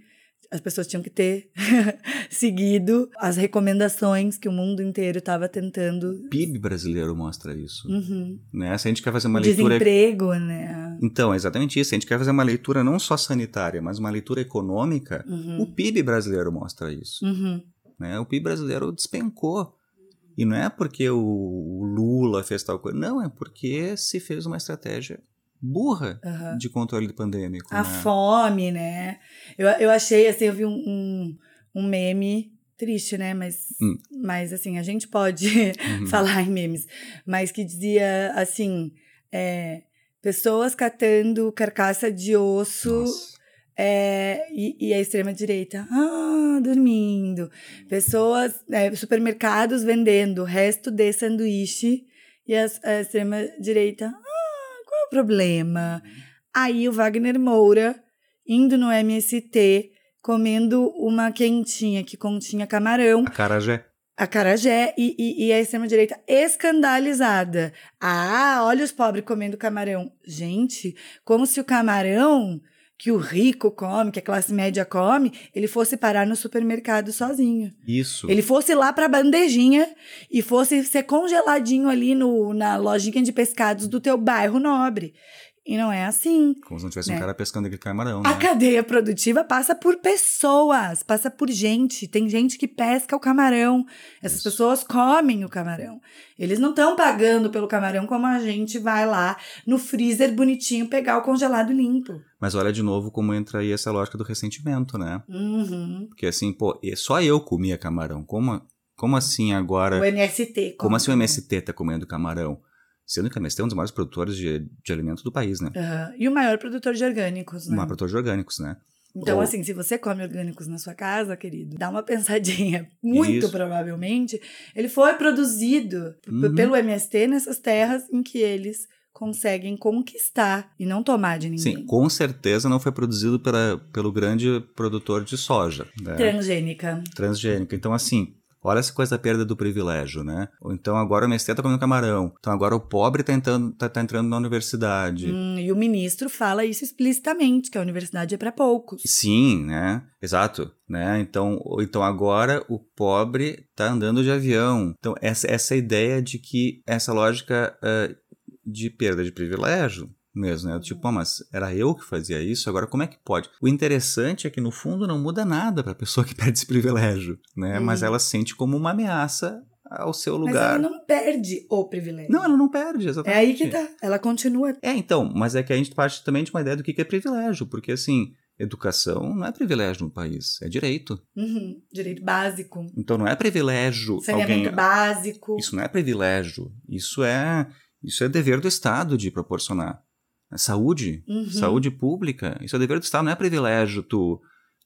as pessoas tinham que ter seguido as recomendações que o mundo inteiro estava tentando. O PIB brasileiro mostra isso. Uhum. Né? Se a gente quer fazer uma leitura. Desemprego, né? Então, é exatamente isso. Se a gente quer fazer uma leitura não só sanitária, mas uma leitura econômica, uhum. o PIB brasileiro mostra isso. Uhum. Né? O PIB brasileiro despencou. E não é porque o Lula fez tal coisa, não, é porque se fez uma estratégia burra uhum. de controle pandêmico. A né? fome, né? Eu, eu achei, assim, eu vi um, um, um meme triste, né? Mas, hum. mas assim, a gente pode uhum. falar em memes, mas que dizia assim: é, pessoas catando carcaça de osso. Nossa é, e, e, a extrema-direita, ah, dormindo. Pessoas, é, supermercados vendendo o resto de sanduíche. E a, a extrema-direita, ah, qual é o problema? Aí o Wagner Moura, indo no MST, comendo uma quentinha que continha camarão. A carajé. A Carajé e, e, e a extrema-direita escandalizada. Ah, olha os pobres comendo camarão. Gente, como se o camarão que o rico come, que a classe média come, ele fosse parar no supermercado sozinho. Isso. Ele fosse lá para a bandejinha e fosse ser congeladinho ali no, na lojinha de pescados do teu bairro nobre. E não é assim. Como se não tivesse né? um cara pescando aquele camarão. Né? A cadeia produtiva passa por pessoas, passa por gente. Tem gente que pesca o camarão. Essas Isso. pessoas comem o camarão. Eles não estão pagando pelo camarão como a gente vai lá no freezer bonitinho pegar o congelado limpo. Mas olha de novo como entra aí essa lógica do ressentimento, né? Uhum. Porque assim, pô, só eu comia camarão. Como, como assim agora. O MST. Como assim o MST tá comendo camarão? Sendo que a Nestlé é um dos maiores produtores de, de alimentos do país, né? Uhum. E o maior produtor de orgânicos, né? O maior produtor de orgânicos, né? Então, Ou... assim, se você come orgânicos na sua casa, querido, dá uma pensadinha. Muito Isso. provavelmente, ele foi produzido uhum. pelo MST nessas terras em que eles conseguem conquistar e não tomar de ninguém. Sim, com certeza não foi produzido pela, pelo grande produtor de soja. Né? Transgênica. Transgênica. Então, assim, Olha essa coisa da perda do privilégio, né? Ou então agora o MST está comendo camarão. Então agora o pobre está entrando, tá, tá entrando na universidade. Hum, e o ministro fala isso explicitamente, que a universidade é para poucos. Sim, né? Exato. Né? Então, então agora o pobre está andando de avião. Então essa, essa ideia de que essa lógica uh, de perda de privilégio mesmo, né? Tipo, mas era eu que fazia isso, agora como é que pode? O interessante é que no fundo não muda nada para a pessoa que perde esse privilégio, né? Uhum. Mas ela sente como uma ameaça ao seu lugar. Mas ela não perde o privilégio. Não, ela não perde, exatamente. É aí que tá. Ela continua. É, então, mas é que a gente parte também de uma ideia do que é privilégio, porque assim, educação não é privilégio no país, é direito. Uhum, direito básico. Então não é privilégio. Saneamento alguém... básico. Isso não é privilégio. Isso é, isso é dever do Estado de proporcionar. Saúde, uhum. saúde pública, isso é dever do Estado, não é privilégio tu,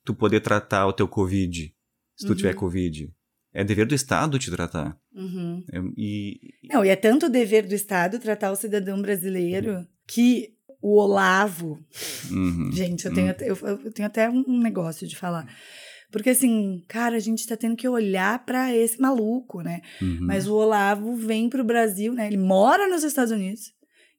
tu poder tratar o teu Covid, se tu uhum. tiver Covid. É dever do Estado te tratar. Uhum. É, e... Não, e é tanto dever do Estado tratar o cidadão brasileiro que o Olavo. Uhum. Gente, eu tenho, uhum. eu, eu, tenho até um negócio de falar. Porque, assim, cara, a gente tá tendo que olhar para esse maluco, né? Uhum. Mas o Olavo vem pro Brasil, né? Ele mora nos Estados Unidos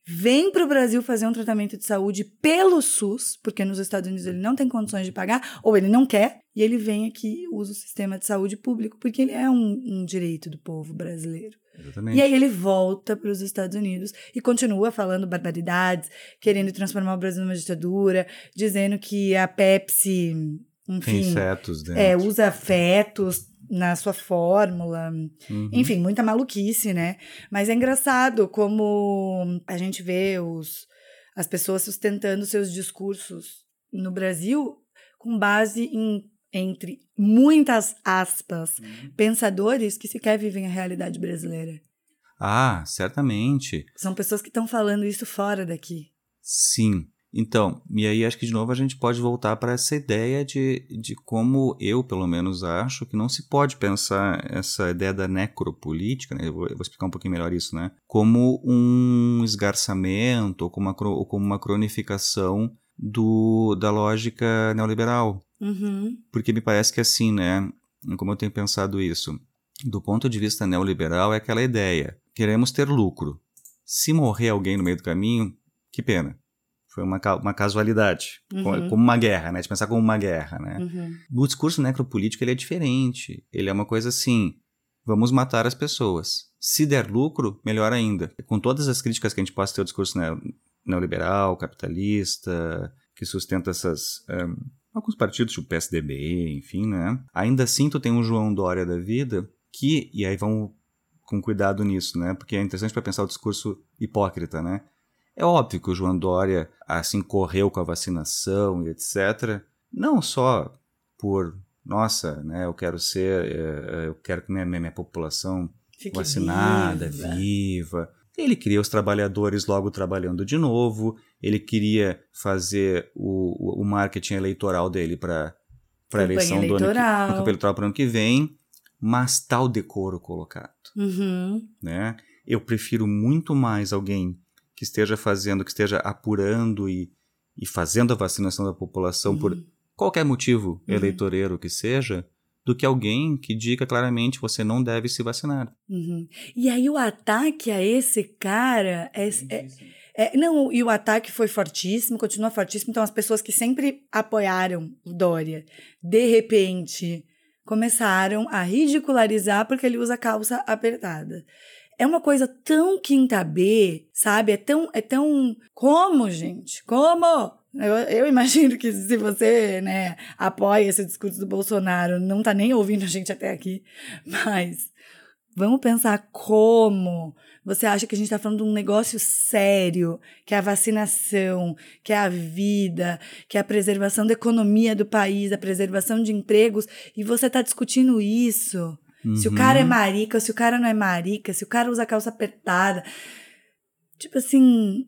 vem para o Brasil fazer um tratamento de saúde pelo SUS, porque nos Estados Unidos ele não tem condições de pagar, ou ele não quer, e ele vem aqui e usa o sistema de saúde público, porque ele é um, um direito do povo brasileiro. Exatamente. E aí ele volta para os Estados Unidos e continua falando barbaridades, querendo transformar o Brasil numa ditadura, dizendo que a Pepsi enfim, Tem fetos dentro. É, usa fetos, na sua fórmula. Uhum. Enfim, muita maluquice, né? Mas é engraçado como a gente vê os, as pessoas sustentando seus discursos no Brasil com base em, entre muitas aspas, uhum. pensadores que sequer vivem a realidade brasileira. Ah, certamente. São pessoas que estão falando isso fora daqui. Sim. Então, e aí acho que de novo a gente pode voltar para essa ideia de, de como eu, pelo menos, acho que não se pode pensar essa ideia da necropolítica, né? eu, vou, eu vou explicar um pouquinho melhor isso, né? Como um esgarçamento ou como uma, ou como uma cronificação do, da lógica neoliberal. Uhum. Porque me parece que assim, né? Como eu tenho pensado isso, do ponto de vista neoliberal é aquela ideia: queremos ter lucro. Se morrer alguém no meio do caminho, que pena foi uma, uma casualidade, uhum. como uma guerra, né? De pensar como uma guerra, né? Uhum. O discurso necropolítico ele é diferente. Ele é uma coisa assim: vamos matar as pessoas. Se der lucro, melhor ainda. Com todas as críticas que a gente possa ter ao discurso neoliberal, capitalista, que sustenta essas. Um, alguns partidos, tipo o PSDB, enfim, né? Ainda assim, tu tem um João Dória da vida que. E aí vamos com cuidado nisso, né? Porque é interessante para pensar o discurso hipócrita, né? É óbvio que o João Dória assim correu com a vacinação e etc. Não só por nossa, né, eu quero ser, é, eu quero que minha, minha população Fique vacinada, viva. viva. Ele queria os trabalhadores logo trabalhando de novo. Ele queria fazer o, o marketing eleitoral dele para a eleição eleitoral. do ano que, eleitoral para o ano que vem, mas tal decoro colocado. Uhum. Né? Eu prefiro muito mais alguém que esteja fazendo, que esteja apurando e, e fazendo a vacinação da população uhum. por qualquer motivo uhum. eleitoreiro que seja, do que alguém que diga claramente você não deve se vacinar. Uhum. E aí o ataque a esse cara é, é, é, não, e o ataque foi fortíssimo, continua fortíssimo. Então as pessoas que sempre apoiaram o Dória, de repente começaram a ridicularizar porque ele usa calça apertada é uma coisa tão quinta B, sabe? É tão, é tão. Como, gente? Como? Eu, eu, imagino que se você né, apoia esse discurso do Bolsonaro, não tá nem ouvindo a gente até aqui, mas vamos pensar como você acha que a gente está falando de um negócio sério, que é a vacinação, que é a vida, que é a preservação da economia do país, a preservação de empregos, e você está discutindo isso. Uhum. Se o cara é uhum. marica, se o cara não é marica, se o cara usa calça apertada. Tipo assim,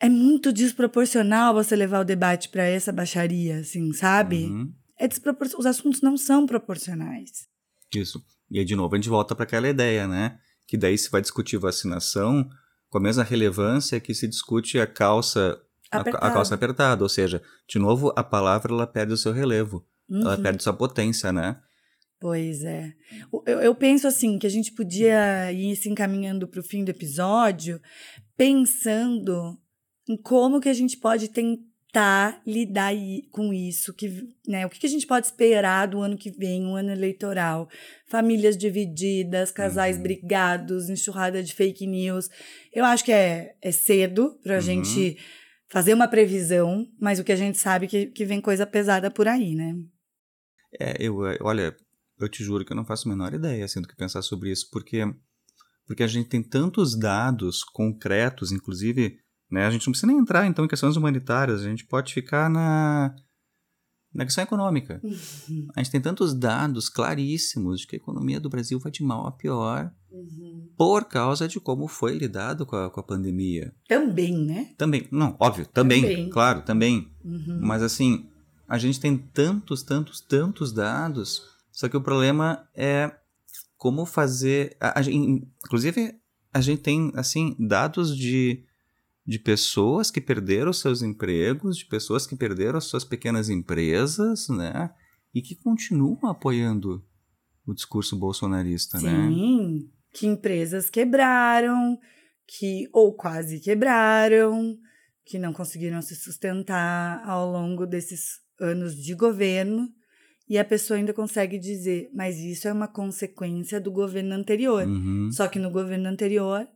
é muito desproporcional você levar o debate para essa baixaria, assim, sabe? Uhum. É desproporcional. Os assuntos não são proporcionais. Isso. E aí, de novo, a gente volta para aquela ideia, né? Que daí se vai discutir vacinação com a mesma relevância que se discute a calça a, a, calça apertada, ou seja, de novo a palavra ela perde o seu relevo, uhum. ela perde sua potência, né? Pois é. Eu, eu, penso assim que a gente podia ir se encaminhando para o fim do episódio, pensando em como que a gente pode tentar lidar com isso, que, né, o que, que a gente pode esperar do ano que vem, um ano eleitoral, famílias divididas, casais uhum. brigados, enxurrada de fake news. Eu acho que é, é cedo para a uhum. gente fazer uma previsão, mas o que a gente sabe que, que vem coisa pesada por aí, né? É, eu, olha, eu te juro que eu não faço a menor ideia assim, do que pensar sobre isso, porque, porque a gente tem tantos dados concretos, inclusive, né, a gente não precisa nem entrar então em questões humanitárias, a gente pode ficar na, na questão econômica. Uhum. A gente tem tantos dados claríssimos de que a economia do Brasil vai de mal a pior uhum. por causa de como foi lidado com a, com a pandemia. Também, né? Também, não, óbvio, também, também. claro, também. Uhum. Mas assim, a gente tem tantos, tantos, tantos dados, só que o problema é como fazer. A, a, inclusive, a gente tem, assim, dados de, de pessoas que perderam seus empregos, de pessoas que perderam as suas pequenas empresas, né? E que continuam apoiando o discurso bolsonarista, Sim, né? Sim, que empresas quebraram, que ou quase quebraram, que não conseguiram se sustentar ao longo desses anos de governo e a pessoa ainda consegue dizer, mas isso é uma consequência do governo anterior. Uhum. Só que no governo anterior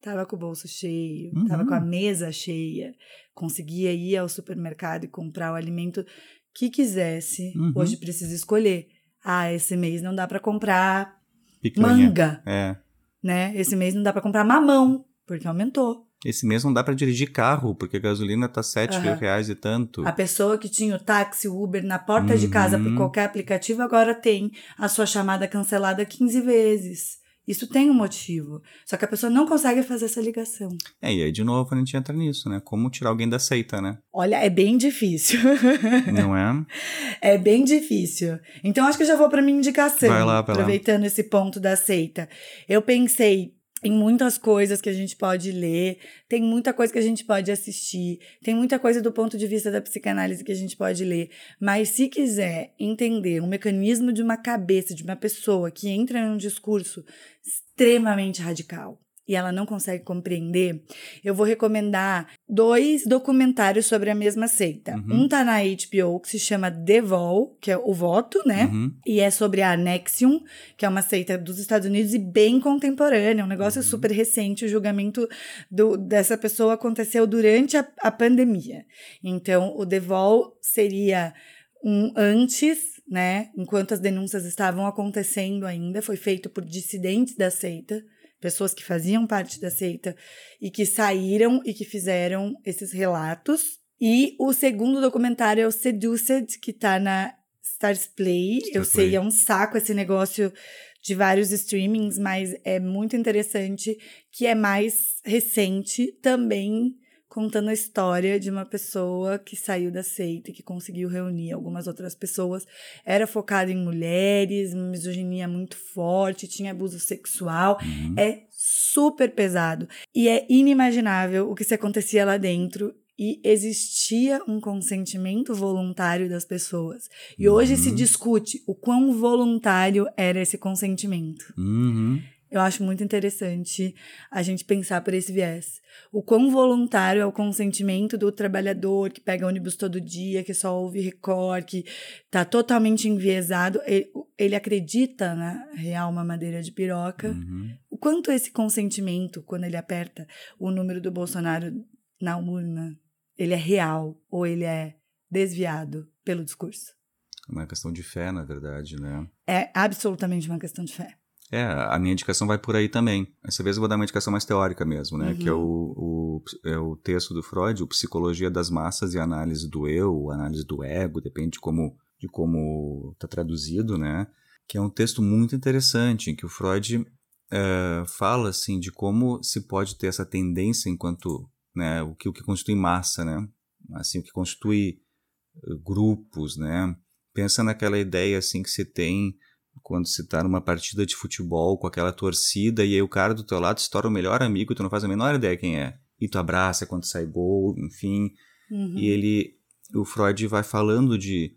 tava com o bolso cheio, uhum. tava com a mesa cheia, conseguia ir ao supermercado e comprar o alimento que quisesse. Uhum. Hoje precisa escolher. Ah, esse mês não dá para comprar Picanha. manga. É. Né? Esse mês não dá para comprar mamão, porque aumentou. Esse mês não dá para dirigir carro, porque a gasolina tá 7 uhum. mil reais e tanto. A pessoa que tinha o táxi, o Uber na porta uhum. de casa por uhum. qualquer aplicativo agora tem a sua chamada cancelada 15 vezes. Isso tem um motivo. Só que a pessoa não consegue fazer essa ligação. É, e aí de novo a gente entra nisso, né? Como tirar alguém da seita, né? Olha, é bem difícil. Não é? É bem difícil. Então acho que eu já vou para minha indicação. Vai lá, vai aproveitando lá. esse ponto da seita. Eu pensei tem muitas coisas que a gente pode ler, tem muita coisa que a gente pode assistir, tem muita coisa do ponto de vista da psicanálise que a gente pode ler. Mas se quiser entender o mecanismo de uma cabeça, de uma pessoa que entra em um discurso extremamente radical, e ela não consegue compreender, eu vou recomendar dois documentários sobre a mesma seita. Uhum. Um tá na HBO que se chama The Vol, que é o voto, né? Uhum. E é sobre a Anexium, que é uma seita dos Estados Unidos e bem contemporânea, um negócio uhum. super recente. O julgamento do, dessa pessoa aconteceu durante a, a pandemia. Então, o The Vol seria um antes, né? Enquanto as denúncias estavam acontecendo ainda, foi feito por dissidentes da seita pessoas que faziam parte da seita e que saíram e que fizeram esses relatos. E o segundo documentário é o Seduced, que tá na Stars Play. Star Eu Play. sei, é um saco esse negócio de vários streamings, mas é muito interessante, que é mais recente também contando a história de uma pessoa que saiu da seita e que conseguiu reunir algumas outras pessoas. Era focado em mulheres, misoginia muito forte, tinha abuso sexual. Uhum. É super pesado. E é inimaginável o que se acontecia lá dentro e existia um consentimento voluntário das pessoas. E uhum. hoje se discute o quão voluntário era esse consentimento. Uhum. Eu acho muito interessante a gente pensar por esse viés. O quão voluntário é o consentimento do trabalhador que pega ônibus todo dia, que só ouve record, que está totalmente enviesado. Ele, ele, acredita na real mamadeira de piroca. Uhum. O quanto esse consentimento, quando ele aperta o número do Bolsonaro na urna, ele é real ou ele é desviado pelo discurso? É uma questão de fé, na verdade, né? É absolutamente uma questão de fé. É, a minha indicação vai por aí também. Essa vez eu vou dar uma indicação mais teórica mesmo, né? Uhum. Que é o, o, é o texto do Freud, o Psicologia das Massas e Análise do Eu, Análise do Ego, depende de como de como está traduzido, né? Que é um texto muito interessante, em que o Freud é, fala, assim, de como se pode ter essa tendência enquanto, né? O que, o que constitui massa, né? Assim, o que constitui eh, grupos, né? Pensa naquela ideia, assim, que se tem quando você tá numa partida de futebol com aquela torcida e aí o cara do teu lado se torna o melhor amigo e tu não faz a menor ideia quem é. E tu abraça quando sai gol, enfim. Uhum. E ele, o Freud vai falando de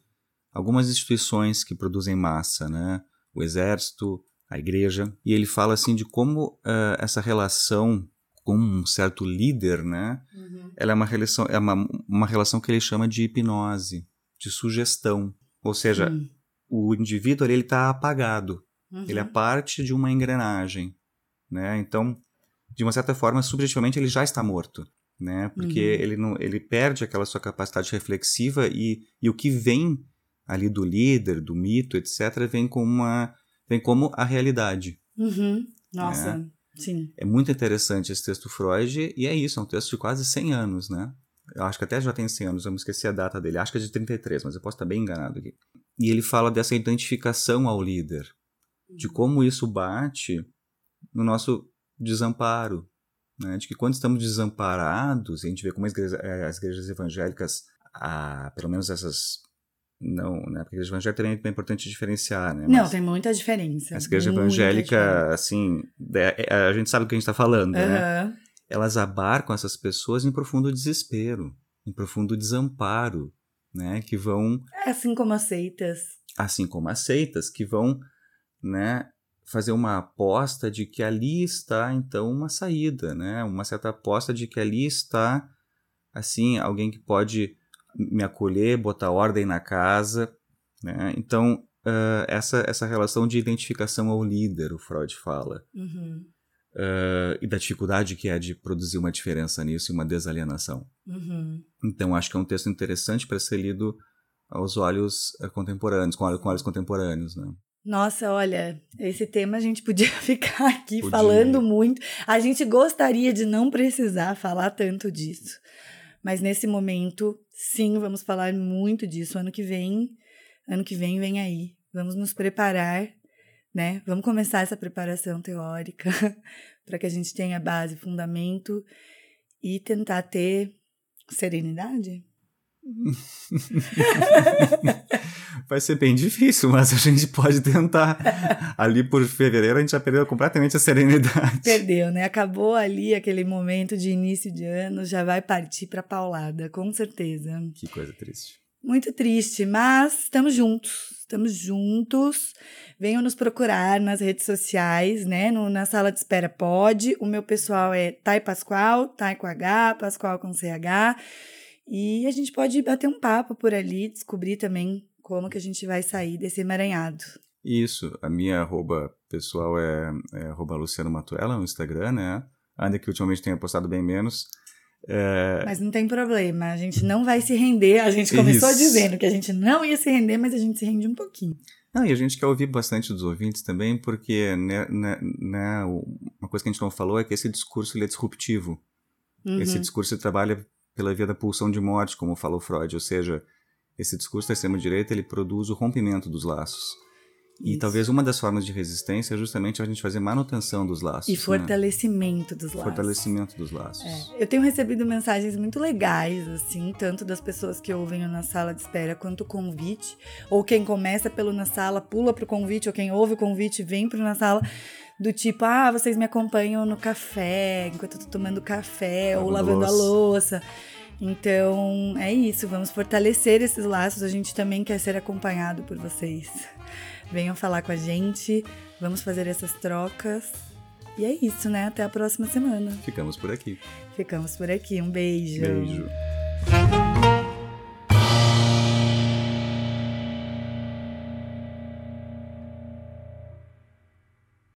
algumas instituições que produzem massa, né? O exército, a igreja. E ele fala assim de como uh, essa relação com um certo líder, né? Uhum. Ela é uma relação, é uma, uma relação que ele chama de hipnose, de sugestão. Ou seja, uhum o indivíduo ali ele está apagado. Uhum. Ele é parte de uma engrenagem, né? Então, de uma certa forma, subjetivamente ele já está morto. né? Porque uhum. ele não, ele perde aquela sua capacidade reflexiva e, e o que vem ali do líder, do mito, etc, vem como uma vem como a realidade. Uhum. Nossa, né? sim. É muito interessante esse texto Freud e é isso, é um texto de quase 100 anos, né? Eu acho que até já tem 100 anos, eu me esqueci a data dele. Acho que é de 33, mas eu posso estar bem enganado aqui. E ele fala dessa identificação ao líder, de uhum. como isso bate no nosso desamparo, né? de que quando estamos desamparados, a gente vê como as igrejas, eh, as igrejas evangélicas, ah, pelo menos essas não, né? Porque a igreja evangélica também é importante diferenciar, né? Mas não, tem muita diferença. Essa igreja evangélica, assim, é, a gente sabe o que a gente está falando, uhum. né? Elas abarcam essas pessoas em profundo desespero, em profundo desamparo, né? Que vão... Assim como aceitas. Assim como aceitas, que vão, né? Fazer uma aposta de que ali está, então, uma saída, né? Uma certa aposta de que ali está, assim, alguém que pode me acolher, botar ordem na casa. Né? Então, uh, essa, essa relação de identificação ao líder, o Freud fala. Uhum. Uh, e da dificuldade que é de produzir uma diferença nisso e uma desalienação. Uhum. Então, acho que é um texto interessante para ser lido aos olhos uh, contemporâneos, com olhos, com olhos contemporâneos, né? Nossa, olha, esse tema a gente podia ficar aqui podia. falando muito. A gente gostaria de não precisar falar tanto disso. Mas nesse momento, sim, vamos falar muito disso. Ano que vem, ano que vem vem aí. Vamos nos preparar, né? Vamos começar essa preparação teórica para que a gente tenha base, fundamento e tentar ter serenidade. Vai ser bem difícil, mas a gente pode tentar. Ali por fevereiro a gente já perdeu completamente a serenidade. Perdeu, né? Acabou ali aquele momento de início de ano, já vai partir para paulada, com certeza. Que coisa triste. Muito triste, mas estamos juntos, estamos juntos. Venham nos procurar nas redes sociais, né? No, na sala de espera pode. O meu pessoal é Tai Pascoal, Tai com H, Pascoal com CH. E a gente pode bater um papo por ali, descobrir também como que a gente vai sair desse emaranhado. Isso, a minha arroba pessoal é, é arroba Luciano Matuela no Instagram, né? Ainda que ultimamente tenha postado bem menos. É... Mas não tem problema, a gente não vai se render. A gente começou Isso. dizendo que a gente não ia se render, mas a gente se rende um pouquinho. Não, e a gente quer ouvir bastante dos ouvintes também, porque né, né, né, uma coisa que a gente não falou é que esse discurso ele é disruptivo. Uhum. Esse discurso trabalha pela via da pulsão de morte, como falou Freud, ou seja, esse discurso da extrema-direita ele produz o rompimento dos laços. E Isso. talvez uma das formas de resistência é justamente a gente fazer manutenção dos laços. E né? fortalecimento né? dos laços. Fortalecimento dos laços. É. Eu tenho recebido mensagens muito legais, assim, tanto das pessoas que ouvem na sala de espera quanto o convite. Ou quem começa pelo na sala, pula pro convite, ou quem ouve o convite, vem pro na sala. Do tipo, ah, vocês me acompanham no café, enquanto eu tô tomando café, lavando ou lavando louça. a louça. Então, é isso, vamos fortalecer esses laços. A gente também quer ser acompanhado por vocês. Venham falar com a gente, vamos fazer essas trocas. E é isso, né? Até a próxima semana. Ficamos por aqui. Ficamos por aqui. Um beijo. Beijo.